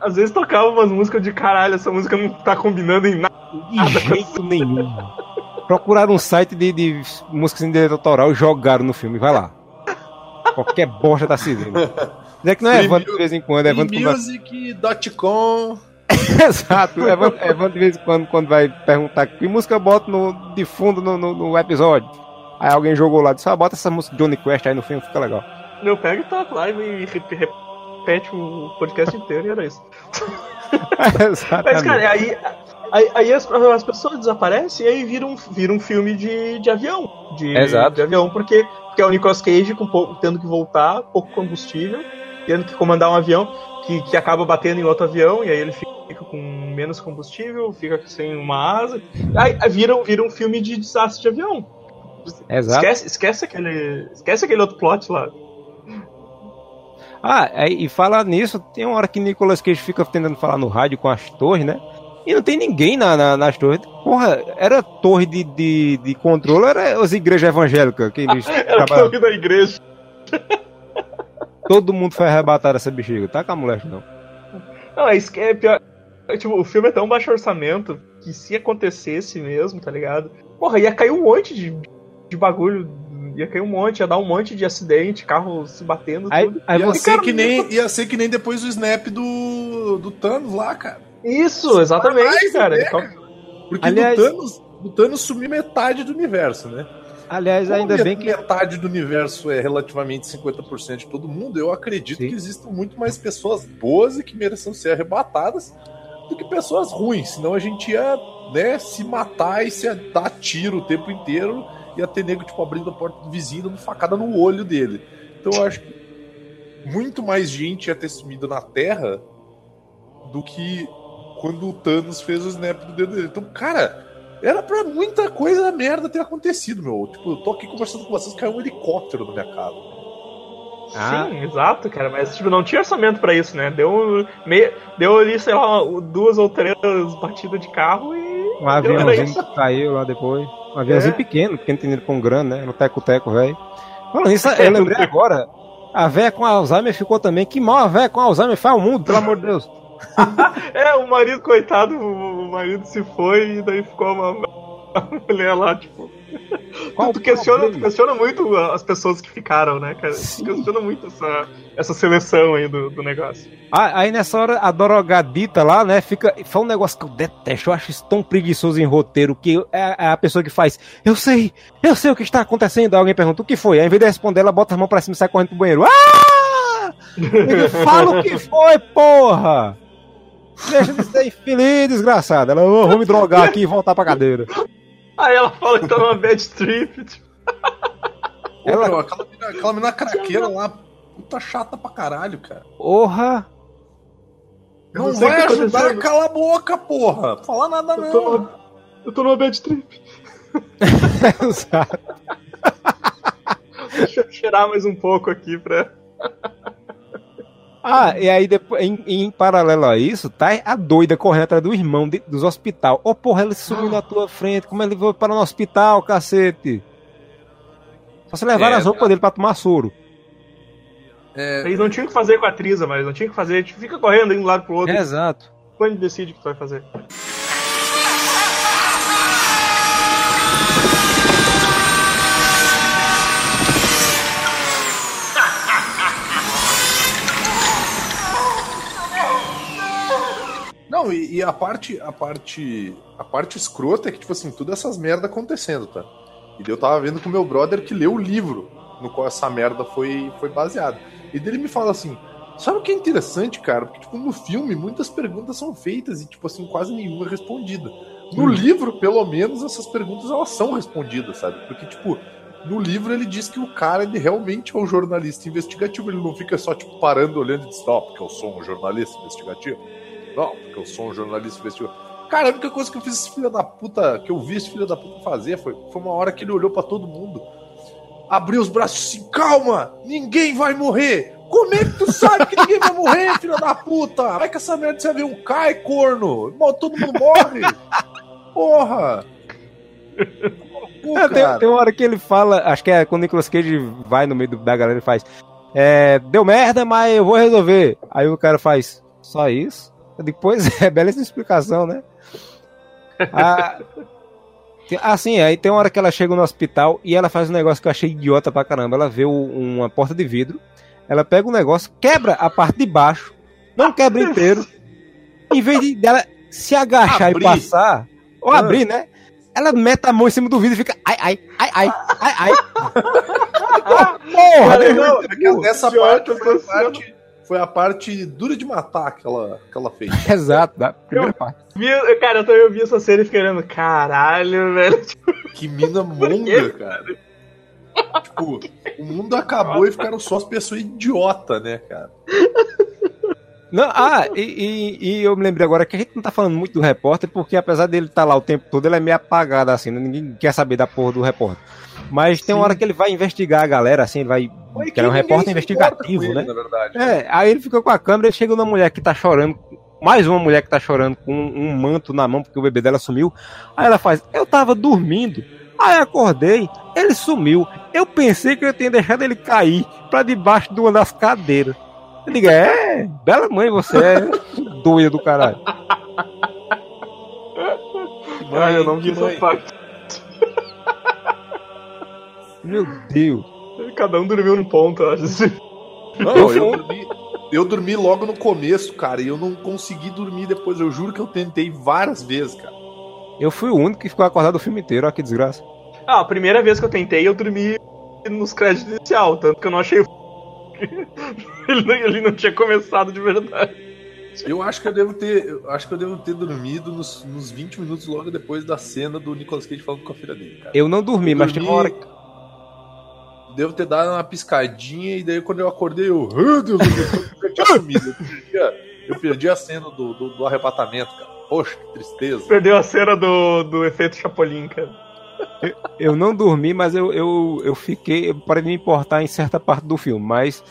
Às vezes tocava umas músicas de caralho, essa música não tá combinando em nada. De jeito nenhum. Procuraram um site de, de músicas em direito autoral e jogaram no filme. Vai lá. Qualquer bosta tá se vendo. É que não é Evandro de vez em quando, é Evandro. Freemusic.com Exato, Evandro, Evandro de vez em quando, quando vai perguntar que música eu boto no, de fundo no, no, no episódio. Aí alguém jogou lá, disse, ah, bota essa música de Johnny Quest aí no filme, fica legal. Eu pego e toco lá e re- repete o podcast inteiro e era isso. Exatamente. Mas, cara, aí, aí, aí as, as pessoas desaparecem e aí vira um, vira um filme de, de avião. De, Exato. de avião, porque, porque é o Nicolas Cage com pouco, tendo que voltar, pouco combustível, tendo que comandar um avião que, que acaba batendo em outro avião, e aí ele fica com menos combustível, fica sem uma asa. Aí, vira, vira um filme de desastre de avião. Exato. Esquece, esquece, aquele, esquece aquele outro plot lá. Ah, e fala nisso, tem uma hora que Nicolas Cage fica tentando falar no rádio com as torres, né? E não tem ninguém na, na- nas torres. Porra, era torre de, de, de controle, era as igrejas evangélicas que eles Era o trabalham. filme da igreja. Todo mundo foi arrebatado essa bexiga, tá com a mulher não. Não, é isso que é pior. É, tipo, o filme é tão baixo orçamento que se acontecesse mesmo, tá ligado? Porra, ia cair um monte de, de bagulho. Ia cair um monte, ia dar um monte de acidente, carro se batendo, Aí, tudo. aí Ia, você. ser que nem, ia ser que nem depois o snap do, do Thanos lá, cara. Isso, exatamente, mais, cara. né, Então, Porque Aliás- do, Thanos, do Thanos sumiu metade do universo, né? Aliás, Como ainda bem que. metade do universo é relativamente 50% de todo mundo, eu acredito Sim. que existam muito mais pessoas boas e que mereçam ser arrebatadas do que pessoas ruins. Senão a gente ia né, se matar e se dar tiro o tempo inteiro. Ia ter nego tipo, abrindo a porta do vizinho, dando facada no olho dele. Então eu acho que muito mais gente ia ter sumido na Terra do que quando o Thanos fez o snap do dedo dele. Então, cara, era pra muita coisa merda ter acontecido, meu. Tipo, eu tô aqui conversando com vocês, caiu um helicóptero na minha casa. Ah. Sim, exato, cara. Mas tipo, não tinha orçamento pra isso, né? Deu, meio, deu ali, sei lá, duas ou três batidas de carro e. Um aviãozinho que caiu lá depois. Um aviãozinho É. pequeno, pequeno tem com grana, né? No teco-teco, velho. Falando isso, eu lembrei agora. A véia com Alzheimer ficou também. Que mal a véia com Alzheimer faz o mundo, pelo amor de Deus. É, o marido, coitado, o marido se foi e daí ficou uma, mulher lá, tipo. Qual tu, questiona, tu questiona muito as pessoas que ficaram, né, cara? Sim. Tu questiona muito essa, essa seleção aí do, do negócio. Ah, Aí nessa hora a drogadita lá, né, fica. Foi um negócio que eu detesto, eu acho isso tão preguiçoso em roteiro que é é a pessoa que faz. Eu sei, eu sei o que está acontecendo. Aí Alguém pergunta o que foi. Aí, em vez de responder, ela bota as mãos pra cima e sai correndo pro banheiro. Ah! Ele fala o que foi, porra! Deixa de ser infeliz, desgraçada. Ela, "Eu vou me drogar aqui e voltar pra cadeira. Aí ela fala que tá numa bad trip. Tipo, Ô, Ela- meu, aquela, mina, aquela mina craqueira lá, puta chata pra caralho, cara. Porra! Não, não vai tá ajudar, acontecendo. cala a boca, porra. Fala nada eu, tô, não. eu tô numa bad trip. Exato. Deixa eu cheirar mais um pouco aqui pra. Ah, e aí depois, em, em paralelo a isso, tá a doida correndo atrás do irmão de- dos hospital. Ô porra, ele sumiu na tua frente, como ele foi para o hospital, cacete? Só se levaram É, as roupas dele pra tomar soro. É, Eles não tinham que fazer com a atriz, mas não tinha que fazer. Fica correndo de um lado pro outro. Exato. Quando decide o que tu vai fazer. Não, e, e a parte, a parte, a parte escrota é que, tipo assim, tudo essas merda acontecendo, tá? E eu tava vendo com o meu brother que leu o livro no qual essa merda foi, foi baseada. E dele me fala assim, sabe o que é interessante, cara? Porque, tipo, no filme muitas perguntas são feitas e, tipo assim, quase nenhuma é respondida. No Hum. livro, pelo menos, essas perguntas elas são respondidas, sabe? Porque, tipo, no livro ele diz que o cara, ele realmente é um jornalista investigativo, ele não fica só, tipo, parando, olhando e diz, não, porque eu sou um jornalista investigativo. Não, porque eu sou um jornalista investigativo. Cara, a única coisa que eu fiz esse filho da puta, que eu vi esse filho da puta fazer foi, foi uma hora que ele olhou pra todo mundo, abriu os braços assim, calma, ninguém vai morrer. Como é que tu sabe que ninguém vai morrer, filho da puta? Vai que essa merda você vê um cai, corno. Todo mundo morre. Porra. Pô, É, tem, tem uma hora que ele fala, acho que é quando o Nicolas Cage vai no meio da galera e faz. É, deu merda, mas eu vou resolver. Aí o cara faz, só isso? Depois é belíssima explicação, né? Ah, assim, aí tem uma hora que ela chega no hospital e ela faz um negócio que eu achei idiota pra caramba. Ela vê uma porta de vidro, ela pega o negócio, quebra a parte de baixo, não quebra inteiro. Em vez de dela se agachar Abrir. e passar, ou Ah. abrir, né? Ela mete a mão em cima do vidro e fica ai, ai, ai, ai, ai, ai. Porra, Cara, né? não, É essa Pior parte foi, parte foi a parte dura de matar que ela, que ela fez. Exato, da primeira parte. Vi- cara, eu também eu vi essa cena e fiquei olhando, caralho, velho. Que mina monga, cara. Tipo, o mundo acabou e ficaram só as pessoas idiotas, né, cara? Não, ah, e, e- e eu me lembrei agora que a gente não tá falando muito do repórter, porque apesar dele estar lá o tempo todo, ele é meio apagado, assim, né? ninguém quer saber da porra do repórter. Mas tem uma Sim. hora que ele vai investigar a galera, assim, ele vai. que ele é um repórter investigativo, ele, né? É, aí ele fica com a câmera e chega uma mulher que tá chorando, mais uma mulher que tá chorando com um, um manto na mão porque o bebê dela sumiu. Aí ela faz, eu tava dormindo, aí acordei, ele sumiu. Eu pensei que eu tinha deixado ele cair pra debaixo de uma das cadeiras. Eu digo, é, bela mãe você é doida do caralho. Ah, eu não mãe. essa parte. Meu Deus. Cada um dormiu num ponto, eu acho. assim. Não, eu dormi, eu dormi logo no começo, cara, e eu não consegui dormir depois. Eu juro que eu tentei várias vezes, cara. Eu fui o único que ficou acordado o filme inteiro, olha que desgraça. Ah, a primeira vez que eu tentei, eu dormi nos créditos inicial, tanto que eu não achei. Ele, não, ele não tinha começado de verdade. Eu acho que eu devo ter. Eu acho que eu devo ter dormido nos, nos 20 minutos logo depois da cena do Nicolas Cage falando com a filha dele, cara. Eu não dormi, Eu mas dormi- tem uma hora que. Devo ter dado uma piscadinha e daí quando eu acordei, eu. "Ah, Deus, eu tinha sumido. Eu perdi, a, eu perdi a cena do, do, do arrebatamento, cara. Poxa, que tristeza. Perdeu a cena do, do efeito Chapolin, cara. Eu não dormi, mas eu, eu, eu fiquei. Eu parei de me importar em certa parte do filme, mas.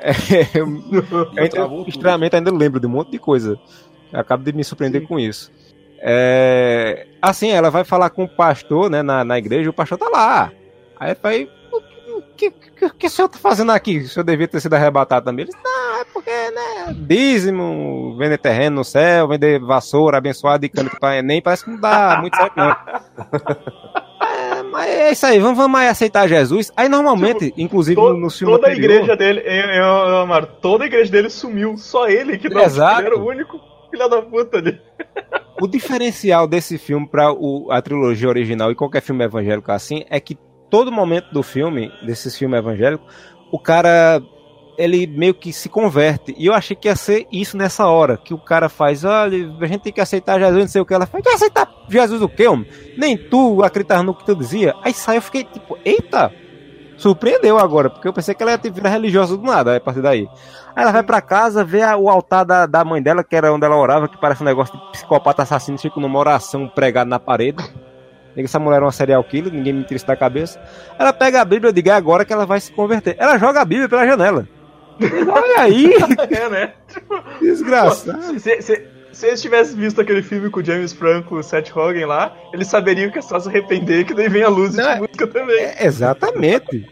é, eu, eu estranhamente ainda lembro de um monte de coisa. Eu acabo de me surpreender com isso. É, assim, ela vai falar com o pastor, né, na, na igreja, o pastor tá lá. Aí vai. O que, que, que o senhor tá fazendo aqui? O senhor devia ter sido arrebatado também. Ele disse, não, é porque, né, dízimo, vender terreno no céu, vender vassoura abençoada e cano pra Enem, parece que não dá muito certo, não. Mas é isso aí, vamos, vamos aí aceitar Jesus. Aí normalmente, inclusive To- no filme toda a anterior- igreja dele, eu, eu, Amaro, toda a igreja dele sumiu. Só ele que não Exato. era o único filho da puta ali. O diferencial desse filme para a trilogia original e qualquer filme evangélico assim é que todo momento do filme, desses filmes evangélicos, o cara ele meio que se converte. E eu achei que ia ser isso nessa hora, que o cara faz, olha, a gente tem que aceitar Jesus, não sei o que. Ela faz, vai aceitar Jesus o quê, homem? Nem tu acreditar no que tu dizia. Aí sai, eu fiquei tipo, eita! Surpreendeu agora, porque eu pensei que ela ia virar religiosa do nada, a partir daí. Aí ela vai pra casa, vê o altar da, da mãe dela, que era onde ela orava, que parece um negócio de psicopata assassino, fica numa oração pregada na parede. Essa mulher é uma serial killer, ninguém me tira isso da cabeça. Ela pega a Bíblia e diga é agora que ela vai se converter. Ela joga a Bíblia pela janela. Olha aí, É, né? desgraçado. Se, se, se eles tivessem visto aquele filme com o James Franco e o Seth Rogen lá, eles saberiam que é só se arrepender, que daí vem a luz Não, de é- música também. É, exatamente.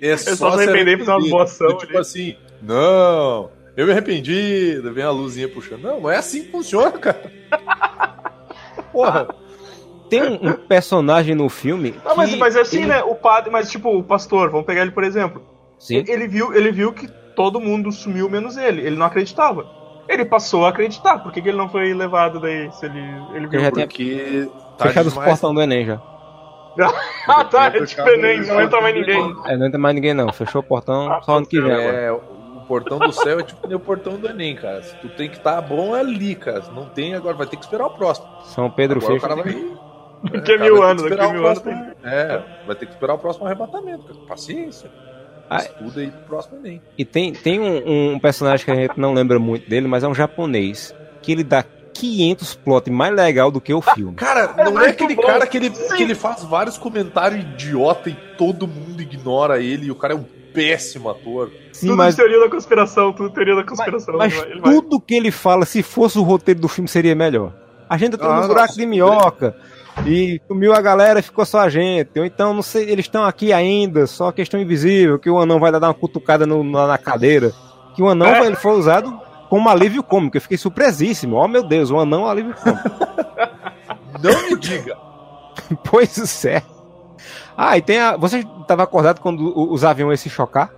É só se arrepender e fazer umas boas ação Tipo ali. assim, não, eu me arrependi, daí vem a luzinha puxando. Não, não é assim que funciona, cara. Porra. Tem um, personagem no filme. Não, mas, que mas é assim, ele- né? O padre, mas tipo, o pastor, vamos pegar ele por exemplo. Sim. Ele viu, ele viu que todo mundo sumiu menos ele. Ele não acreditava. Ele passou a acreditar. Por que, que ele não foi levado daí? Se ele, ele viu. já por- tem- Porque tá Fechado os demais. portão do Enem já. Ah, tá. É tipo Enem, os não entra mais ninguém. É, não entra mais ninguém não. Fechou o portão Ah, só ano que vem agora. É, o portão do céu é tipo o portão do Enem, cara. Se tu tem que estar bom é ali, cara. Se não tem, agora vai ter que esperar o próximo. São Pedro Agora o fecha. cara vai. Daqui a É, mil anos, daqui mil o anos próximo- É, vai ter que esperar o próximo arrebatamento, cara. Paciência. Ah, Estuda aí pro próximo Enem. E tem, tem um, um personagem que a gente não lembra muito dele, mas é um japonês. Que ele dá 500 plot mais legal do que o filme. Cara, É não é muito aquele bom. cara que ele, que ele faz vários comentários idiota e todo mundo ignora ele e o cara é um péssimo ator. Sim, Tudo mas, teoria da conspiração, tudo teoria da conspiração. mas ele vai- ele vai- tudo que ele fala, se fosse o roteiro do filme, seria melhor. A gente tá Ah, no buraco sim. de minhoca. E sumiu a galera e ficou só a gente. Ou então, não sei, eles estão aqui ainda, só questão invisível, que o anão vai dar uma cutucada no- na, na cadeira. Que o anão É. ele foi usado como alívio cômico. Eu fiquei surpresíssimo. Oh meu Deus, o anão é alívio cômico. Não me diga. pois é. Ah, e tem a. Você estava acordado quando os aviões se chocar?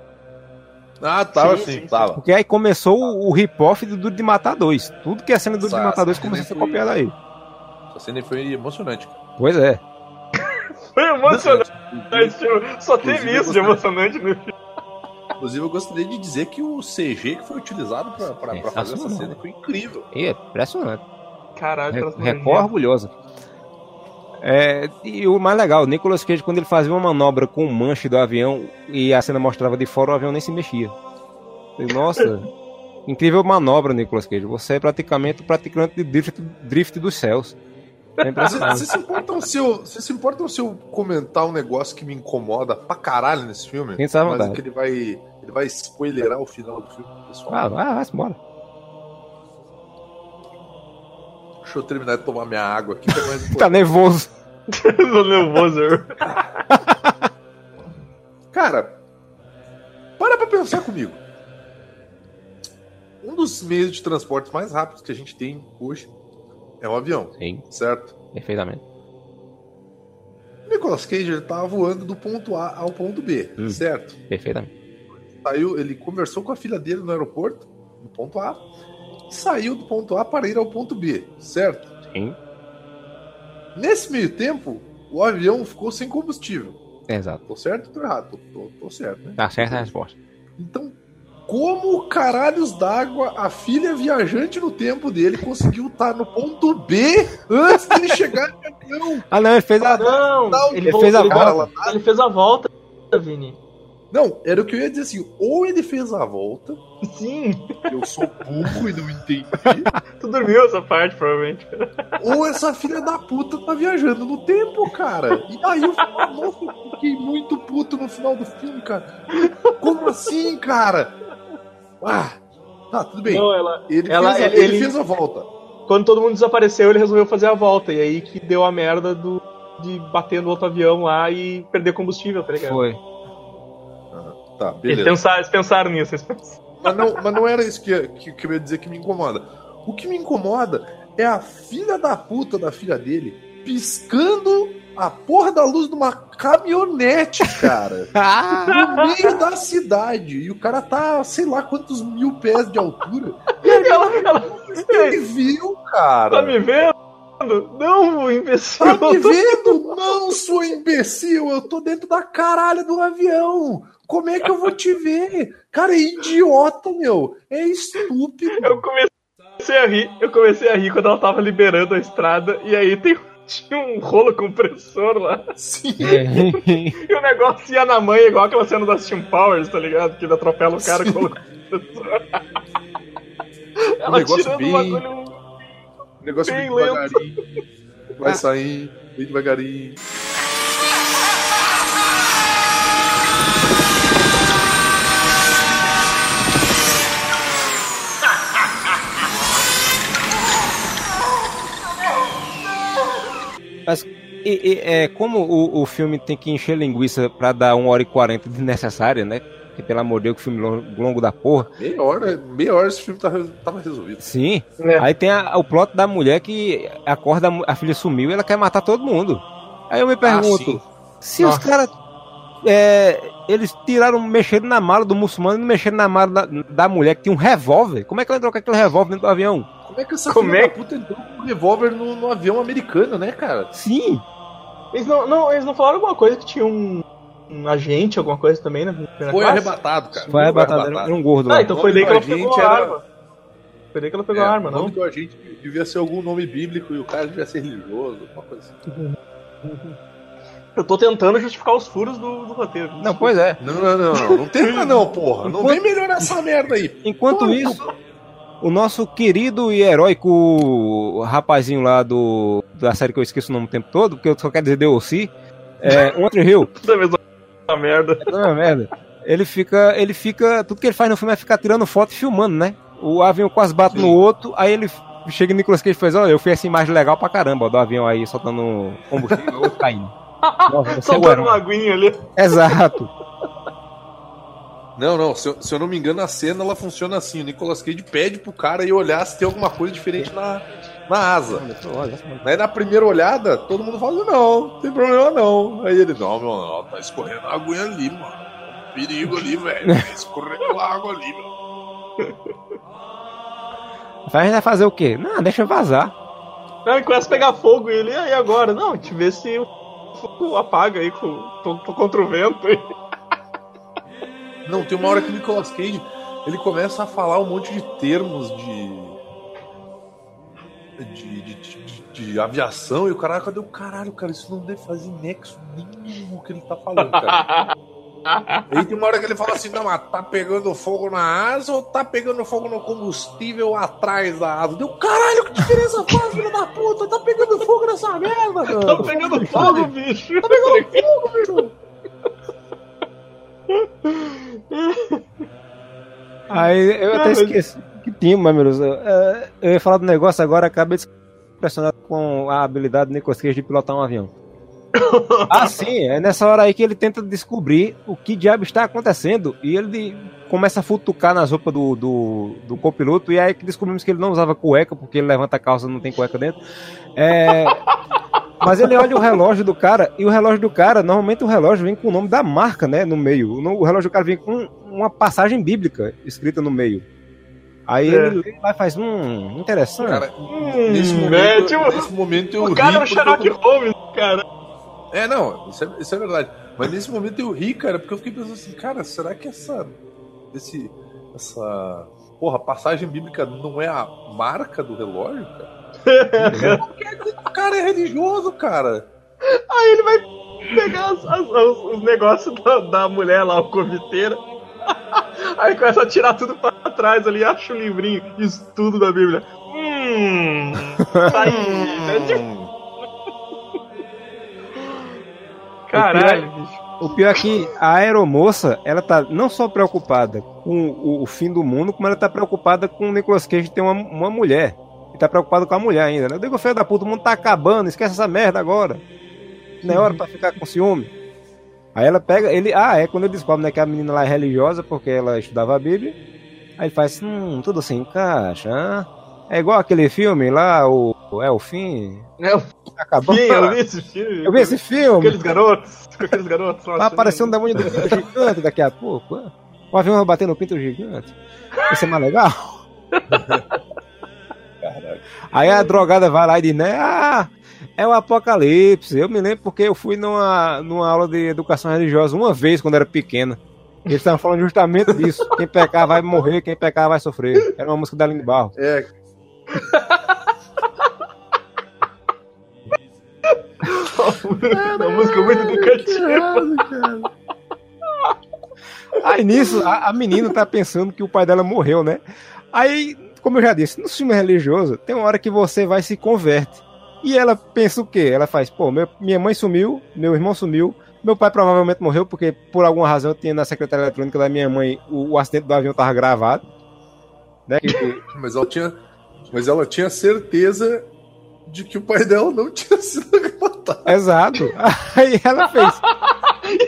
Ah, tava Sim, assim, sim, tava. Porque aí começou o, o rip-off do Duro de Matar 2. Tudo que é cena do Duro de Matar 2 essa começou a ser cena foi- copiado aí. Essa cena foi emocionante. Pois é. Foi emocionante. Só teve Inclusive, isso de emocionante no filme. Inclusive, eu gostaria de dizer que o CG que foi utilizado pra, pra, pra fazer essa cena foi incrível. É impressionante. Caralho, Re- parece Record orgulhosa. É, e o mais legal, o Nicolas Cage, quando ele fazia uma manobra com o manche do avião e a cena mostrava de fora, o avião nem se mexia. Nossa, incrível manobra, Nicolas Cage. Você é praticamente o praticante de drift, drift dos céus. É Vocês se importam se eu, se importam se eu comentar um negócio que me incomoda pra caralho nesse filme? Quem sabe Mas é que ele vai, ele vai spoilerar o final do filme, pessoal. Ah, vai, vai, embora. Deixa eu terminar de tomar minha água aqui. que é mais Tá nervoso. Tô nervoso. Cara, para pra pensar comigo. Um dos meios de transporte mais rápidos que a gente tem hoje é o avião, Sim, certo? perfeitamente. Nicolas Cage ele tava voando do ponto A ao ponto B, Hum. certo? Perfeitamente. Saiu, ele conversou com a filha dele no aeroporto, no ponto A, e saiu do ponto A para ir ao ponto B, certo? Sim. Nesse meio tempo, o avião ficou sem combustível. Exato. Tô certo ou tô errado? Tô, tô- tô certo, né? Tá certa a resposta. Então, como caralhos d'água a filha viajante no tempo dele conseguiu estar no ponto B antes dele chegar no avião? Ah, não, ele fez a. Não, Não, ele, ele fez a volta. ele fez a volta, Vini. Não, era o que eu ia dizer assim, ou ele fez a volta, Sim, eu sou burro e não entendi, tu dormiu essa parte, provavelmente. ou essa filha da puta tá viajando no tempo, cara. E aí eu falei, nossa, eu fiquei muito puto no final do filme, cara. Como assim, cara? Ah, tá, tudo bem. Não, ela, Ele, ela- fez, a, ele- ele fez a volta. quando todo mundo desapareceu, ele resolveu fazer a volta. E aí que deu a merda do, de bater no outro avião lá e perder combustível, tá ligado? Foi. Tá, Eles beleza. pensaram, eles pensaram nisso. Eles pensaram. Mas não, mas não era isso que, que, que eu ia dizer que me incomoda. O que me incomoda é a filha da puta da filha dele piscando a porra da luz de uma caminhonete, cara. no meio da cidade. E o cara tá, sei lá quantos mil pés de altura. Ela, ela, Ele viu, cara. tá me vendo? Não, imbecil. Tá me vendo? Não, sua imbecil! Eu tô dentro da caralho do avião! Como é que eu vou te ver? Cara, é idiota, meu! É estúpido! Eu comecei a rir, eu comecei a rir quando ela tava liberando a estrada, e aí tem, tinha um rolo compressor lá, Sim. e o negócio ia na manha, igual aquela cena das Team Powers, tá ligado? Que ele atropela o cara Sim. com o rolo compressor. Um Ela negócio bem- o bagulho. O negócio Bem bem lento. devagarinho. Vai sair bem devagarinho. Mas e- e, é, como o, o filme tem que encher linguiça pra dar 1 hora e 40 desnecessária, né? Porque, pelo amor de Deus, que filme longo, longo da porra. Meia hora, meia hora esse filme tava, tava resolvido. Sim. É. Aí tem a- o plot da mulher que acorda, a filha sumiu e ela quer matar todo mundo. Aí eu me pergunto, sim. se os Nossa. caras. é, eles tiraram, mexeram na mala do muçulmano e não mexeram na mala da, da mulher que tinha um revólver. Como é que ela entrou com aquele revólver dentro do avião? Como é que essa Como filha é da puta entrou com um revólver no, no avião americano, né, cara? Sim. Eles não, não, eles não falaram alguma coisa que tinha um, um agente, alguma coisa também primeira Foi classe? arrebatado, cara. Vai arrebatado, era era um gordo lá. Ah, então O foi nome daí que ela pegou a era- arma. Foi daí que ela pegou É, a arma, o não? nome do agente devia ser algum nome bíblico e o cara devia ser religioso, alguma coisa assim. Eu tô tentando justificar os furos do, do roteiro. Não, pois é. Não, não, não, não, não tenta não, porra. Não vem melhorar essa merda aí. Enquanto Pô, isso, o nosso querido e heróico rapazinho lá do da série que eu esqueço o nome o tempo todo, porque eu só quero dizer DLC, é, One Hill, Toda vez uma merda. é merda. Ele fica, ele fica, tudo que ele faz no filme é ficar tirando foto e filmando, né? O avião quase bate Sim. no outro, aí ele chega em Nicolas Cage e faz, olha, eu fiz essa imagem legal pra caramba, ó, do avião aí soltando combustível, outro caindo. Nossa, é Soltando uma aguinha ali. Exato. Não, não, se eu, se eu não me engano, a cena ela funciona assim: o Nicolas Cage pede pro cara ir olhar se tem alguma coisa diferente na, na asa. Aí na primeira olhada, todo mundo fala: não, não tem problema não. Aí ele: não, meu, não, tá escorrendo a aguinha ali, mano. Perigo ali, velho. Tá escorrendo água ali, meu. A gente vai fazer o quê? Não, deixa eu vazar. Não, ele começa a pegar fogo e ele, e aí agora? Não, gente vê se o fogo apaga aí com, tô, tô contra o vento. aí. Não, tem uma hora que o Nicolas Cage ele começa a falar um monte de termos de. De, de, de- de aviação e o cara, cadê o caralho, cara? Isso não deve fazer nexo nenhum o que ele tá falando, cara. Aí tem uma hora que ele fala assim: não, mas tá pegando fogo na asa ou tá pegando fogo no combustível atrás da asa? Deu caralho, que diferença faz, filho da puta? Tá pegando fogo nessa merda, Tá mano. pegando fogo, bicho. Tá pegando fogo, bicho. Aí eu até esqueci que tinha, mas, meu Deus, é, eu ia falar do negócio agora, acabei de impressionado com a habilidade do Nicolas Cage de pilotar um avião. ah, sim, é nessa hora aí que ele tenta descobrir o que diabo está acontecendo e ele começa a futucar nas roupas do, do, do copiloto e aí que descobrimos que ele não usava cueca porque ele levanta a calça e não tem cueca dentro. É, Mas ele olha o relógio do cara e o relógio do cara, normalmente o relógio vem com o nome da marca, né, no meio. O relógio do cara vem com uma passagem bíblica escrita no meio. Aí É. ele lê lá e faz, hum, interessante. Cara, Hum, nesse, é, momento, tipo, nesse momento eu o cara é porque Sherlock eu- Holmes, cara. É, não, isso é, isso é verdade. Mas nesse momento eu ri, cara, porque eu fiquei pensando assim, cara, será que essa. Esse, essa. Porra, passagem bíblica não é a marca do relógio, cara? o cara é religioso, cara. Aí ele vai pegar as- os, os negócios da, da mulher lá, o coviteira. Aí começa a tirar tudo pra trás ali, acha o livrinho, estudo da Bíblia. Hum. Tá aí. Caralho, bicho. O pior é que a aeromoça, ela tá não só preocupada com o, o fim do mundo, como ela tá preocupada com o Nicolas Cage ter uma, uma mulher. E tá preocupado com a mulher ainda, né? Eu digo, filho da puta, o mundo tá acabando, esquece essa merda agora. Não é hora pra ficar com ciúme. Aí ela pega, ele, ah, é quando ele descobre né, que a menina lá é religiosa porque ela estudava a Bíblia. Aí ele faz, hum, tudo se encaixa, hã? É igual aquele filme lá, o É o Fim. É o Acabou. eu vi esse filme. Eu vi esse filme. aqueles garotos, aqueles garotos. Vai aparecer um demônio do pinto gigante daqui a pouco. O avião vai bater no pinto gigante. Vai ser mais legal. Aí a drogada vai lá e diz, né? Ah, é o apocalipse. Eu me lembro porque eu fui numa, numa aula de educação religiosa uma vez quando era pequena. Eles estavam falando justamente disso. Quem pecar vai morrer, quem pecar vai sofrer. Era uma música da Aline Barro. É, Uma música muito educativa. Aí nisso, a, a menina tá pensando que o pai dela morreu, né? Aí, como eu já disse, no filme religioso, tem uma hora que você vai se converte. E ela pensa o quê? Ela faz, pô, meu- minha mãe sumiu, meu irmão sumiu, meu pai provavelmente morreu, porque por alguma razão eu tinha na secretária eletrônica da minha mãe o, o acidente do avião tava gravado. Né? Mas ela tinha, mas ela tinha certeza de que o pai dela não tinha sido matado. Exato. Aí ela fez.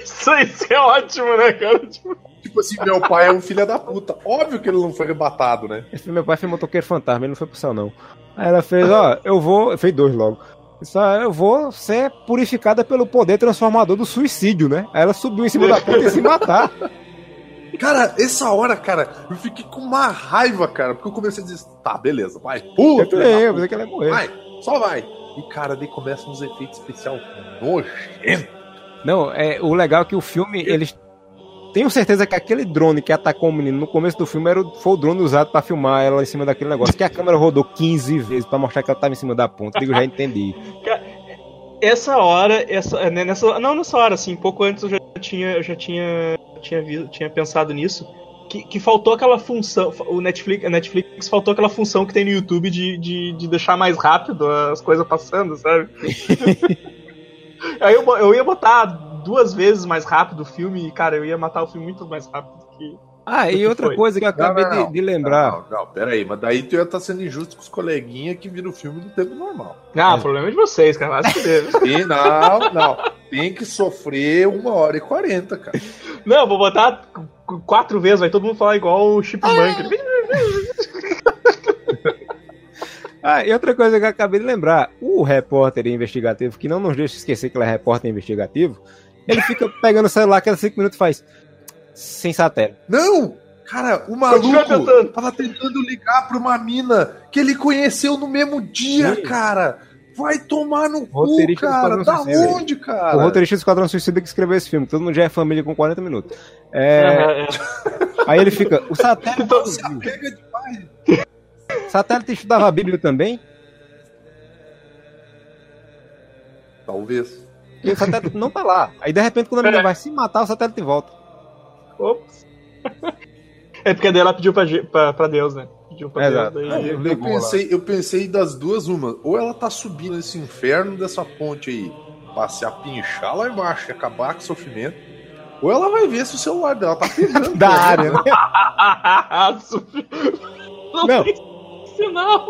Isso, isso é ótimo, né, cara? Tipo, Tipo assim, meu pai é um filho da puta. Óbvio que ele não foi rebatado, né? Esse meu pai foi motoqueiro fantasma, ele não foi pro céu, não. Aí ela fez, ó, eu vou. Fez dois logo. Disse, ó, eu vou ser purificada pelo poder transformador do suicídio, né? Aí ela subiu em cima da ponta e se matar. Cara, essa hora, cara, eu fiquei com uma raiva, cara, porque eu comecei a dizer, tá, beleza, vai, Eu pula, também, eu pensei que ela ia morrer. vai, só vai. E, cara, daí começam uns efeitos especiais nojentos. Não, é, o legal é que o filme, eles. Tenho certeza que aquele drone que atacou o menino no começo do filme era o, foi o drone usado pra filmar ela em cima daquele negócio. Que a câmera rodou 15 vezes pra mostrar que ela tava em cima da ponta. Digo, já entendi. essa hora, essa, né, nessa, não nessa hora, assim, pouco antes eu já tinha, eu já tinha, tinha, vi- tinha pensado nisso. Que, que faltou aquela função, o Netflix, a Netflix faltou aquela função que tem no YouTube de, de, de deixar mais rápido as coisas passando, sabe? Aí eu, eu ia botar duas vezes mais rápido o filme e, cara, eu ia matar o filme muito mais rápido que. Ah, e outra foi? coisa que eu acabei Não, não, de, de lembrar. Não, não, pera aí, mas daí tu ia estar sendo injusto com os coleguinhas que viram o filme no tempo normal. Ah, É. o problema é de vocês, cara. E não, não, tem que sofrer uma hora e quarenta, cara. Não, vou botar qu- quatro vezes, vai todo mundo falar igual o Chipmunk. Ah, e outra coisa que eu acabei de lembrar, o repórter investigativo, que não nos deixa esquecer que ele é repórter investigativo, ele fica pegando o celular cada cinco minutos e faz sem satélite. Não! Cara, o maluco tentando. tava tentando ligar pra uma mina que ele conheceu no mesmo dia, Sim. cara. Vai tomar no cu, cara. Da Suicida. onde, cara? O roteirista do Esquadrão Suicida que escreveu esse filme, todo mundo já é família com 40 minutos. É, É, é. Aí ele fica, o satélite, Então, Se apega demais. satélite estudava a Bíblia também? Talvez. E o satélite não tá lá. Aí de repente quando a menina vai se matar, o satélite volta. Ops. É porque daí ela pediu pra, pra, pra Deus, né? Pediu pra Exato. Deus. Não, Daí... eu, pensei, eu pensei das duas uma. Ou ela tá subindo esse inferno dessa ponte aí pra se apinchar lá embaixo e acabar com o sofrimento. Ou ela vai ver se o celular dela tá pegando. Da área, né? não, Não. tem sinal.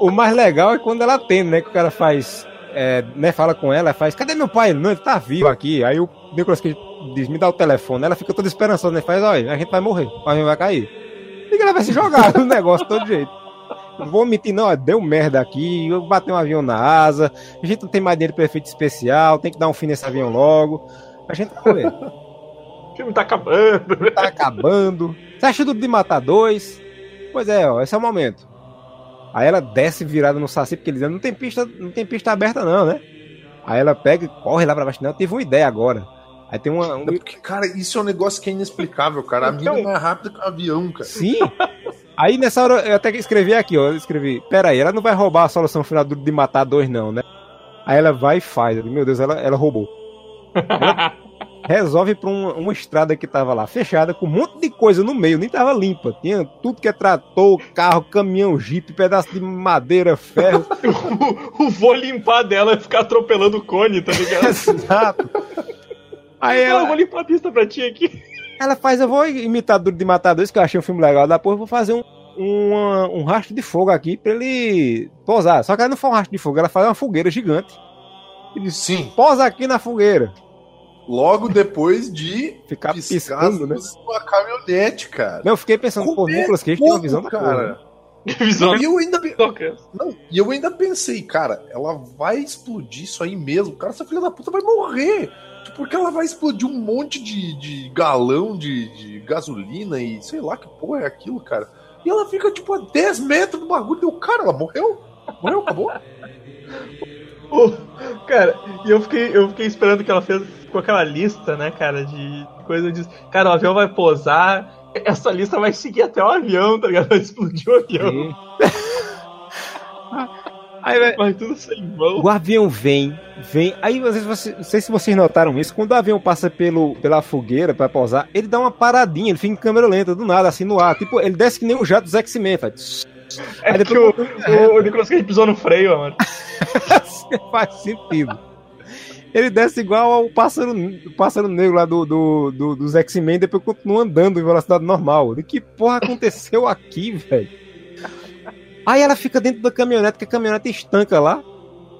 O mais legal é quando ela atende, né? Que o cara faz. É, né, fala com ela, faz, cadê meu pai? Não, ele tá vivo aqui. Aí o Nicolas Cage diz, me dá o telefone. Ela fica toda esperançosa, né? Faz, olha, a gente vai morrer, o avião vai cair. E ela vai se jogar no negócio de todo jeito. Não vou mentir, não, deu merda aqui, eu bati um avião na asa, a gente não tem mais dinheiro para efeito especial, tem que dar um fim nesse avião logo. A gente vai morrer. O filme tá acabando. tá acabando. Você acha tudo de matar dois? Pois é, ó, esse é o momento. Aí ela desce virada no saci, porque ele diz, não tem pista, não tem pista aberta não, né? Aí ela pega e corre lá pra baixo. Não, eu tive uma ideia agora. Aí tem uma. Um... Porque, cara, isso é um negócio que é inexplicável, cara. A mina é mais rápida que o avião, cara. Sim. Aí nessa hora eu até escrevi aqui, ó. Eu escrevi, pera aí, ela não vai roubar a solução final de matar dois, não, né? Aí ela vai e faz. Digo, Meu Deus, ela, ela roubou. Ela resolve pra uma, uma estrada que tava lá, fechada, com um monte de coisa no meio, nem tava limpa. Tinha tudo que é trator, carro, caminhão, jipe, pedaço de madeira, ferro. O, o vou limpar dela é ficar atropelando o cone, tá ligado? Exato. Aí Não, eu ela, vou limpar a pista pra ti aqui. ela faz, eu vou imitar Duro de Matar dois, que eu achei um filme legal. Depois eu vou fazer um, uma- um rastro de fogo aqui pra ele posar. Só que ela não faz um rastro de fogo, ela faz uma fogueira gigante. E diz, Sim, posa aqui na fogueira. logo depois de Ficar piscando, né? uma caminhonete, cara. Não, eu fiquei pensando, pô, Como é Nicolas Cage tem uma visão da porra, né? cara. Visão E eu ainda, não, e eu ainda pensei, cara, ela vai explodir isso aí mesmo. Cara, essa filha da puta vai morrer. Porque ela vai explodir um monte de, de galão de, de gasolina e sei lá que porra é aquilo, cara. E ela fica, tipo, a 10 metros do bagulho. Deu, cara, ela morreu? Morreu, acabou? Ô, cara, e eu fiquei, eu fiquei esperando que ela fez com aquela lista, né, cara, de coisa de. Cara, o avião vai pousar. Essa lista vai seguir até o avião, tá ligado? Vai explodir o avião. Aí, vai- tudo sem vão. o avião vem, vem. Aí, às vezes, você, não sei se vocês notaram isso, quando o avião passa pelo, pela fogueira pra pousar, ele dá uma paradinha, ele fica em câmera lenta, do nada, assim, no ar. Tipo, ele desce que nem o jato dos X-Men, faz. É Aí que o, o, o Nicolas Cage pisou no freio, mano. faz sentido. Ele desce igual ao pássaro, o pássaro negro lá do, do, do- dos X-Men depois continua andando em velocidade normal. De que porra aconteceu aqui, velho? Aí ela fica dentro da caminhonete, que a caminhonete estanca lá.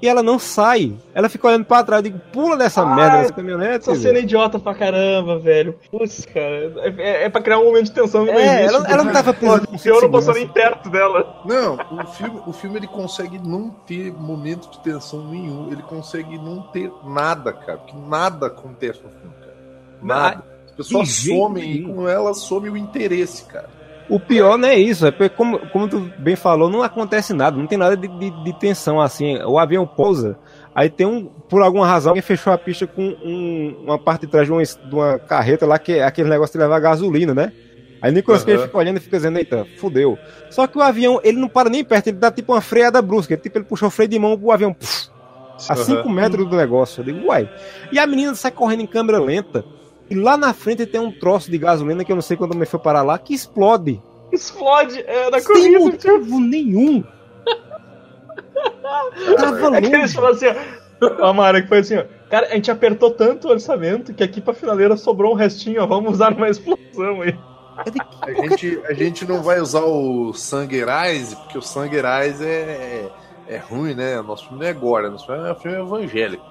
E ela não sai. Ela fica olhando pra trás. Eu digo, pula dessa Ai, merda dessa caminhonete. Cena é idiota pra caramba, velho. Putz, cara. É, é pra criar um momento de tensão que não É, existe. ela, ela não tava pensando com O senhor não passou nem perto dela. Não, o filme, o filme ele consegue não ter momento de tensão nenhum. Ele consegue não ter nada, cara. Porque nada acontece no filme, cara. Nada. As pessoas somem e com elas some o interesse, cara. O pior não é isso, é porque, como, como tu bem falou, não acontece nada, não tem nada de, de- de tensão assim. O avião pousa, aí tem um, por alguma razão, alguém fechou a pista com um- uma parte de trás de uma, de uma carreta lá, que é aquele negócio de levar gasolina, né? Aí Nicolas Cage Aham. fica olhando e fica dizendo, eita, fudeu. Só que o avião, ele não para nem perto, ele dá tipo uma freada brusca, ele, tipo, ele puxou o freio de mão pro avião, puf, a Aham. 5 metros do negócio. Eu digo, uai. E a menina sai correndo em câmera lenta. E lá na frente tem um troço de gasolina que eu não sei quando me foi parar lá, que explode. Explode. É da Sem corrida. motivo nenhum. Tava É que eles falaram assim, ó. A Mara que foi assim, ó. Cara, a gente apertou tanto o orçamento que aqui pra finaleira sobrou um restinho, ó. Vamos usar uma explosão aí. Digo, A gente, a gente não vai usar o Sanguerais, porque o Sanguerais é, é ruim, né? Nosso filme não é agora, nosso filme é um filme evangélico.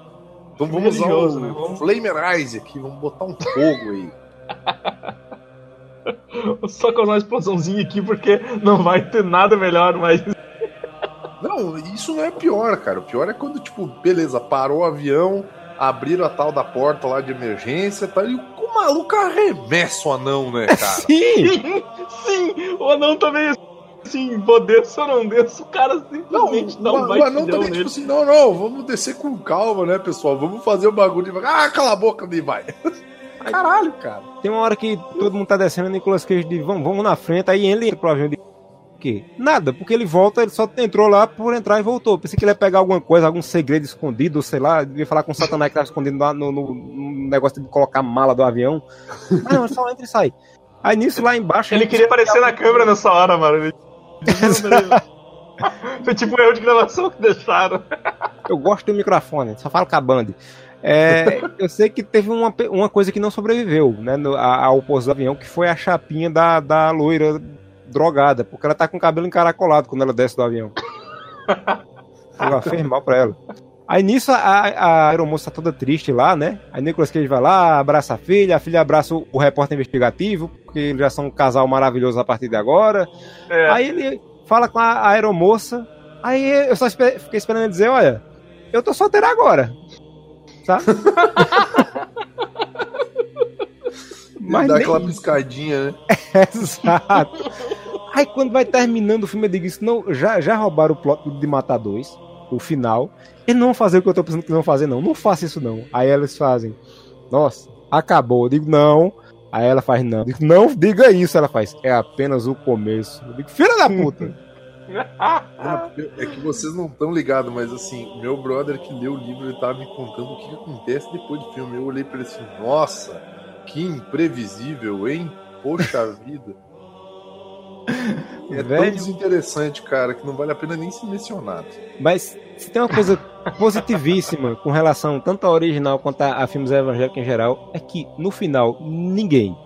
Então vamos usar o né? Vamos- Flamerize aqui, vamos botar um fogo aí. Só causar uma explosãozinha aqui porque não vai ter nada melhor, mas. Não, isso não é pior, cara. O pior é quando, tipo, beleza, parou o avião, abriram a tal da porta lá de emergência tá, e o maluco arremessa o anão, né, cara? Sim! Sim, sim! O anão também assim, vou desço ou não desço, o cara Não, simplesmente dá o, um o anão batidão também, nele. tipo assim, não, não, vamos descer com calma, né, pessoal? Vamos fazer o bagulho devagar. Ah, cala a boca, me vai. Caralho, cara. Tem uma hora que todo mundo tá descendo, o Nicolas Cage diz, vamos, vamos na frente, aí ele entra pro avião de o quê? Nada, porque ele volta, ele só entrou lá por entrar e voltou. Pensei que ele ia pegar alguma coisa, algum segredo escondido, sei lá, devia falar com o Satanás que tava escondido lá no, no- no negócio de colocar a mala do avião. Ah, não, ele só entra e sai. Aí nisso lá embaixo. Ele queria aparecer na câmera nessa hora, mano. Foi tipo erro de gravação que deixaram. Eu gosto do microfone, só falo com a Band. É, eu sei que teve uma, uma coisa que não sobreviveu, né, no, a- ao pouso do avião, que foi a chapinha da, da loira drogada, porque ela tá com o cabelo encaracolado quando ela desce do avião. Ela fez mal pra ela. Aí nisso a, a aeromoça tá toda triste lá, né? Aí Nicolas Cage vai lá, abraça a filha, a filha abraça o, o repórter investigativo, porque eles já são um casal maravilhoso a partir de agora. É. Aí ele fala com a aeromoça. Aí eu só espe- fiquei esperando ele dizer: Olha, eu tô solteiro agora. Sabe? Mas Dá nem aquela piscadinha, né? Exato. Aí quando vai terminando o filme, eu digo: isso não, já, já roubaram o plot de matar dois. o final. Eles não vão fazer o que eu tô pensando que eles vão fazer, não. Não faça isso, não. Aí eles fazem, nossa, acabou. Eu digo, não. Aí ela faz, não. Digo, não diga isso. Ela faz, é apenas o começo. Eu digo, filha da puta. É que vocês não estão ligados, mas assim, meu brother que leu o livro, ele tava me contando o que acontece depois do filme. Eu olhei pra ele assim, nossa, que imprevisível, hein? Poxa vida. É Velho. tão desinteressante, cara, que não vale a pena nem ser mencionado. Mas se tem uma coisa positivíssima com relação tanto ao original quanto a, a filmes evangélicos em geral, é que no final ninguém,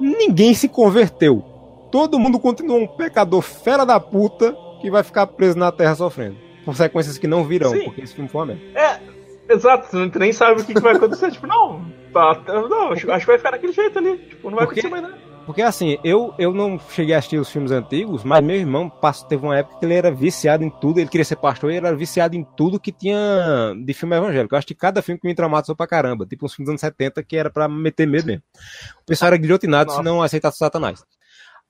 ninguém se converteu. Todo mundo continua um pecador fera da puta que vai ficar preso na terra sofrendo. Consequências que não virão, Sim. porque esse filme foi uma merda. É, exato, tu nem sabe o que, que vai acontecer. tipo, não, tá- não, acho, acho que vai ficar daquele jeito ali. Tipo, não vai Porque- acontecer mais nada. Porque assim, eu, eu não cheguei a assistir os filmes antigos, mas meu irmão passou, teve uma época que ele era viciado em tudo, ele queria ser pastor e ele era viciado em tudo que tinha de filme evangélico. Eu acho que cada filme que me traumatizou pra caramba, tipo uns filmes dos anos 70 que era pra meter medo mesmo. O pessoal era guilhotinado se não aceitasse Satanás.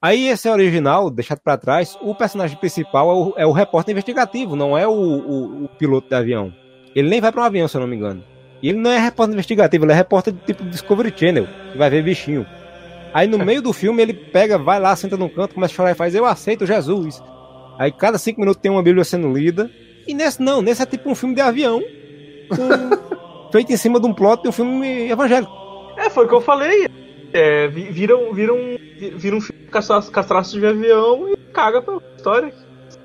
Aí esse original, deixado pra trás, o personagem principal é o, é o repórter investigativo, não é o, o, o piloto de avião. Ele nem vai pra um avião, se eu não me engano. E ele não é repórter investigativo, ele é repórter de tipo Discovery Channel, que vai ver bichinho. Aí no meio do filme ele pega, vai lá, senta num canto, começa a chorar e faz, eu aceito Jesus. Aí cada cinco minutos tem uma Bíblia sendo lida. E nesse não, nesse é tipo um filme de avião. com- feito em cima de um plot de um filme evangélico. É, foi o que eu falei. É, vi- viram, viram, viram um filme traças de avião e caga pra história.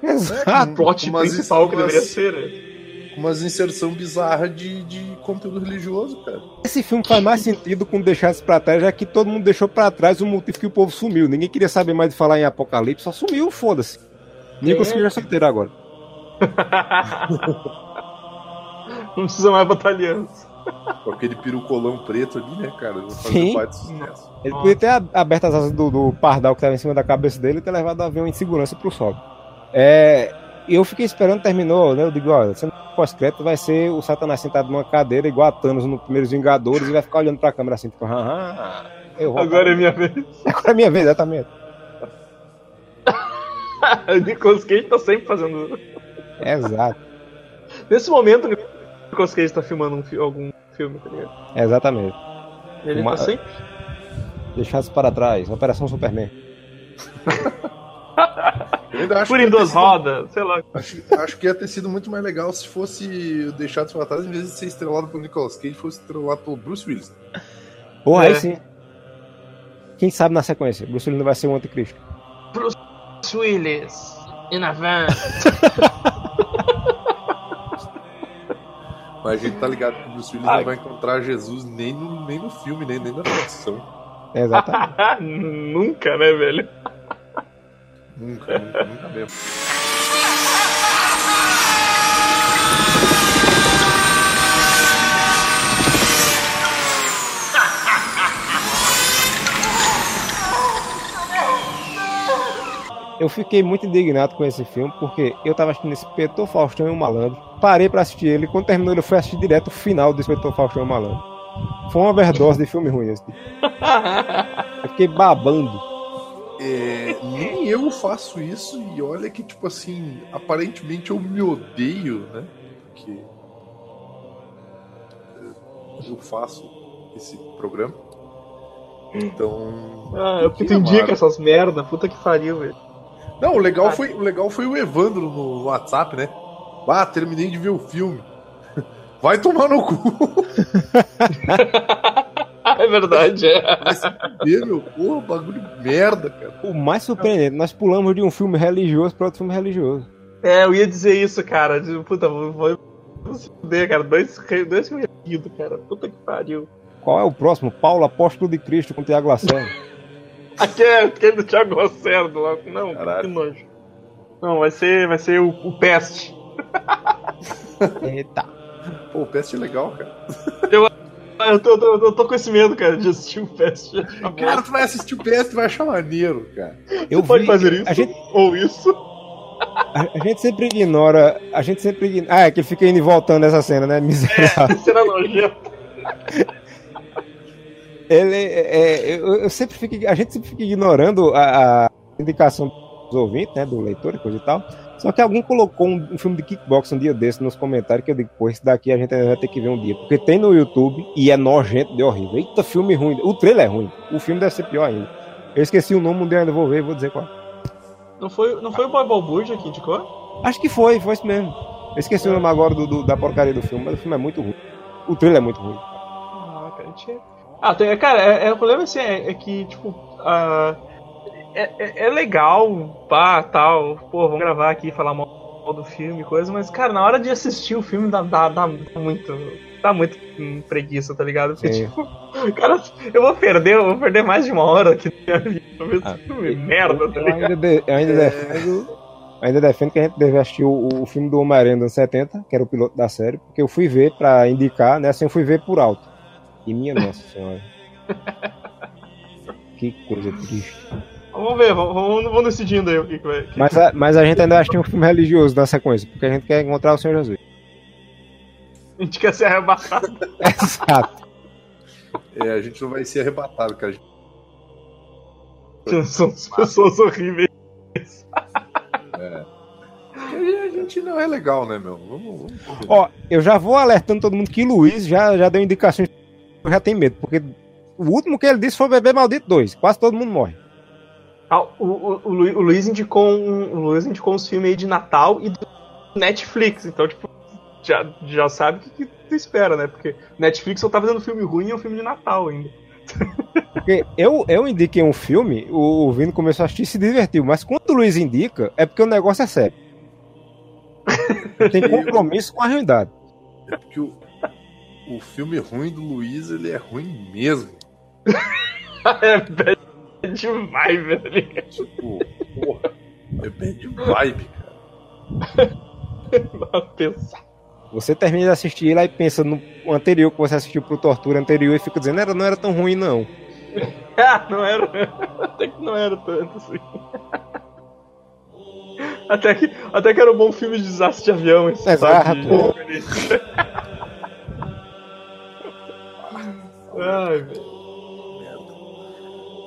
Exato. O plot principal que deveria ser, né? Umas inserção bizarra de, de conteúdo religioso, cara. Esse filme faz mais sentido com deixar isso pra trás, já que todo mundo deixou pra trás o motivo que o povo sumiu. Ninguém queria saber mais de falar em Apocalipse, só sumiu, foda-se. Nicolas que já é solteiro agora. Não precisa mais batalhões. Com aquele pirucolão preto ali, né, cara? Sim. parte do sucesso. Ele podia ter aberto as asas do, do pardal que tava em cima da cabeça dele e ter levado o avião em segurança pro solo. É, e eu fiquei esperando, terminou, né? Eu digo, olha, sendo pós-crédito vai ser o Satanás sentado numa cadeira igual a Thanos no Primeiros Vingadores e vai ficar olhando pra câmera assim, tipo, ah, ah, eu. Agora é minha vez. Agora é minha vez, exatamente. o Nicolas Cage tá sempre fazendo. Exato, Nesse momento, o Nicolas Cage tá filmando um fi- algum filme, tá ligado? exatamente. Ele Uma- tá sempre. Deixar isso para trás, Operação Superman. Por que em ia ter duas sido- rodas, sei lá. Acho, acho que ia ter sido muito mais legal se fosse deixado pra trás, em vez de ser estrelado pelo Nicolas Cage, fosse estrelado pelo Bruce Willis. Porra, É. aí sim. Quem sabe na sequência? Bruce Willis não vai ser o anticristo. Bruce Willis, in a van. Mas a gente tá ligado que o Bruce Willis Ai. não vai encontrar Jesus nem no, nem no filme, nem, nem na produção. Exatamente. Nunca, né, velho? Nunca, nunca, mesmo. Eu fiquei muito indignado com esse filme, porque eu tava assistindo Inspetor Faustão e o Malandro. Parei pra assistir ele, quando terminou ele fui assistir direto o final do Inspetor Faustão e o Malandro. Foi uma overdose de filme ruim esse. Eu fiquei babando. É, nem eu faço isso e olha que, tipo assim, aparentemente eu me odeio, né? Porque eu faço esse programa. Então. Ah, eu que tu indica amar. essas merda, puta que pariu, velho. Não, o legal, foi, o legal foi o Evandro no WhatsApp, né? Ah, terminei de ver o filme. Vai tomar no cu. é verdade, é. Vai se fuder, meu. Porra, bagulho de merda, cara. O mais surpreendente, nós pulamos de um filme religioso para outro filme religioso. É, eu ia dizer isso, cara. De- Puta, vou, se fuder, cara. Dois, dois filmes seguidos, cara. Puta que pariu. Qual é o próximo? Paulo Apóstolo de Cristo com Tiago Lacerda. Aqui é aquele do Thiago Lacerda lá. Não, Caralho. que nojo. Não, vai ser, vai ser o, o Peste. Eita. Pô, o Peste é legal, cara. Ah, eu tô, eu tô, eu tô com esse medo, cara, de assistir o Peste. Cara, tu vai assistir o Peste e vai achar maneiro, cara. Eu Pode vi- fazer isso? A gente, Ou isso? a, a gente sempre ignora. A gente sempre ignora. Ah, é que ele fica indo e voltando nessa cena, né? Miserável. Será nojento? Ele, é, é, eu, eu sempre fico, a gente sempre fica ignorando a, a indicação dos ouvintes, né, do leitor e coisa e tal. Só que alguém colocou um, um, filme de kickbox um dia desse nos comentários que eu digo, pô, esse daqui a gente vai ter que ver um dia. Porque tem no YouTube e é nojento de horrível. Eita, filme ruim. O trailer é ruim. O filme deve ser pior ainda. Eu esqueci o nome, um dia ainda vou ver, vou dizer qual. Não foi, não foi o Boy Balbúrdia que indicou? Acho que foi, foi isso mesmo. Eu esqueci é. o nome agora do, do, da porcaria do filme, mas o filme é muito ruim. O trailer é muito ruim. Ah, cara, tinha... ah tem, cara, é, é, o problema assim, é, é que, tipo, uh, é, é, é, legal, pá, tal, pô, vamos gravar aqui, falar mal do filme, coisa, mas, cara, na hora de assistir o filme dá, dá, dá muito. Dá muito preguiça, tá ligado? Porque, Sim. tipo, cara, eu vou perder, eu vou perder mais de uma hora aqui na minha vida pra ver esse ah, filme, merda, tá ligado? Eu ainda, de, eu ainda defendo. Ainda defendo que a gente deve assistir o, o filme do Homem-Aranha dos 70, que era o piloto da série, porque eu fui ver pra indicar, né? Assim eu fui ver por alto. E minha nossa senhora. que coisa triste. Vamos ver, vamos, vamos decidindo aí o que, que vai. Que mas, a, mas a gente ainda acha que tem um filme religioso na sequência, porque a gente quer encontrar o Senhor Jesus. A gente quer ser arrebatado. Exato. É, a gente não vai ser arrebatado, cara. São pessoas horríveis. É. A gente não é legal, né, meu? Vamos, vamos Ó, eu já vou alertando todo mundo que Luiz já, já deu indicações. Eu já tenho medo, porque o último que ele disse foi Bebê Maldito 2. Quase todo mundo morre. Ah, o, o, o, Luiz indicou um, o Luiz indicou uns filmes aí de Natal e do Netflix. Então, tipo, já, já sabe o que, que tu espera, né? Porque Netflix só tá fazendo filme ruim e é um filme de Natal ainda. Porque eu, eu indiquei um filme, o, o Vino começou a assistir e se divertiu, mas quando o Luiz indica, é porque o negócio é sério. Tem compromisso com a realidade. É porque o, o filme ruim do Luiz, ele é ruim mesmo. é bad vibe, velho. Tipo, porra, é bad vibe, cara. pensar. Você termina de assistir lá e pensa no anterior que você assistiu pro Tortura anterior e fica dizendo, era, não era tão ruim, não. ah, não era. Até que não era tanto assim. Até que, até que era um bom filme de desastre de avião. Esse Exato. Ai, velho.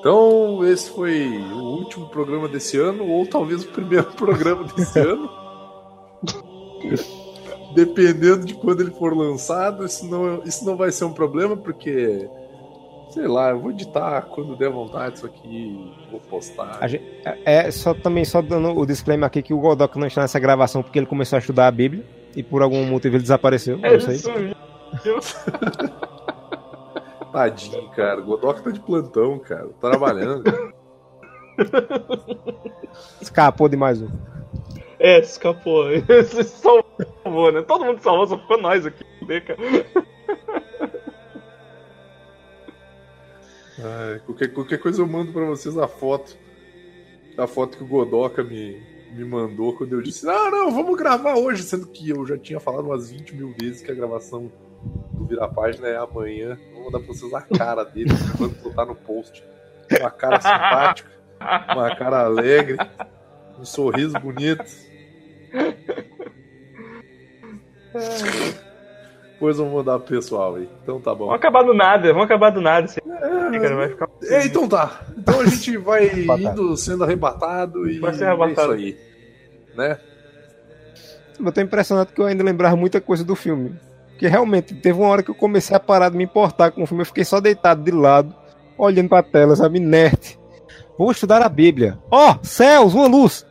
Então, esse foi o último programa desse ano, ou talvez o primeiro programa desse ano. Dependendo de quando ele for lançado, isso não, isso não vai ser um problema, porque sei lá, eu vou editar quando der vontade isso aqui, vou postar. Gente, é, é só também só dando o disclaimer aqui que o Godok não está nessa gravação porque ele começou a estudar a Bíblia e por algum motivo ele desapareceu. É isso aí. Tadinho, cara. Godok tá de plantão, cara. Tá trabalhando. Escapou de mais um. É, escapou. Você salvou, né? Todo mundo salvou, só ficou nós aqui, né, cara? Ai, qualquer, qualquer coisa eu mando pra vocês a foto. A foto que o Godoka me, me mandou quando eu disse: Não, não, vamos gravar hoje. Sendo que eu já tinha falado umas 20 mil vezes que a gravação do Vira Página é amanhã. Vou mandar pra vocês a cara dele quando botar no post. Uma cara simpática, uma cara alegre, um sorriso bonito. Depois vamos mandar pro pessoal aí. Então tá bom. Vamos acabar do nada, vamos acabar do nada. Assim. É, vai ficar... é, então tá. Então a gente vai indo sendo arrebatado e vai ser arrebatado. é isso aí. Né? Eu tô impressionado que eu ainda lembrava muita coisa do filme. Porque realmente teve uma hora que eu comecei a parar de me importar com o filme. Eu fiquei só deitado de lado, olhando pra tela, sabe? Inerte. Vou estudar a Bíblia. Ó, oh, céus, uma luz!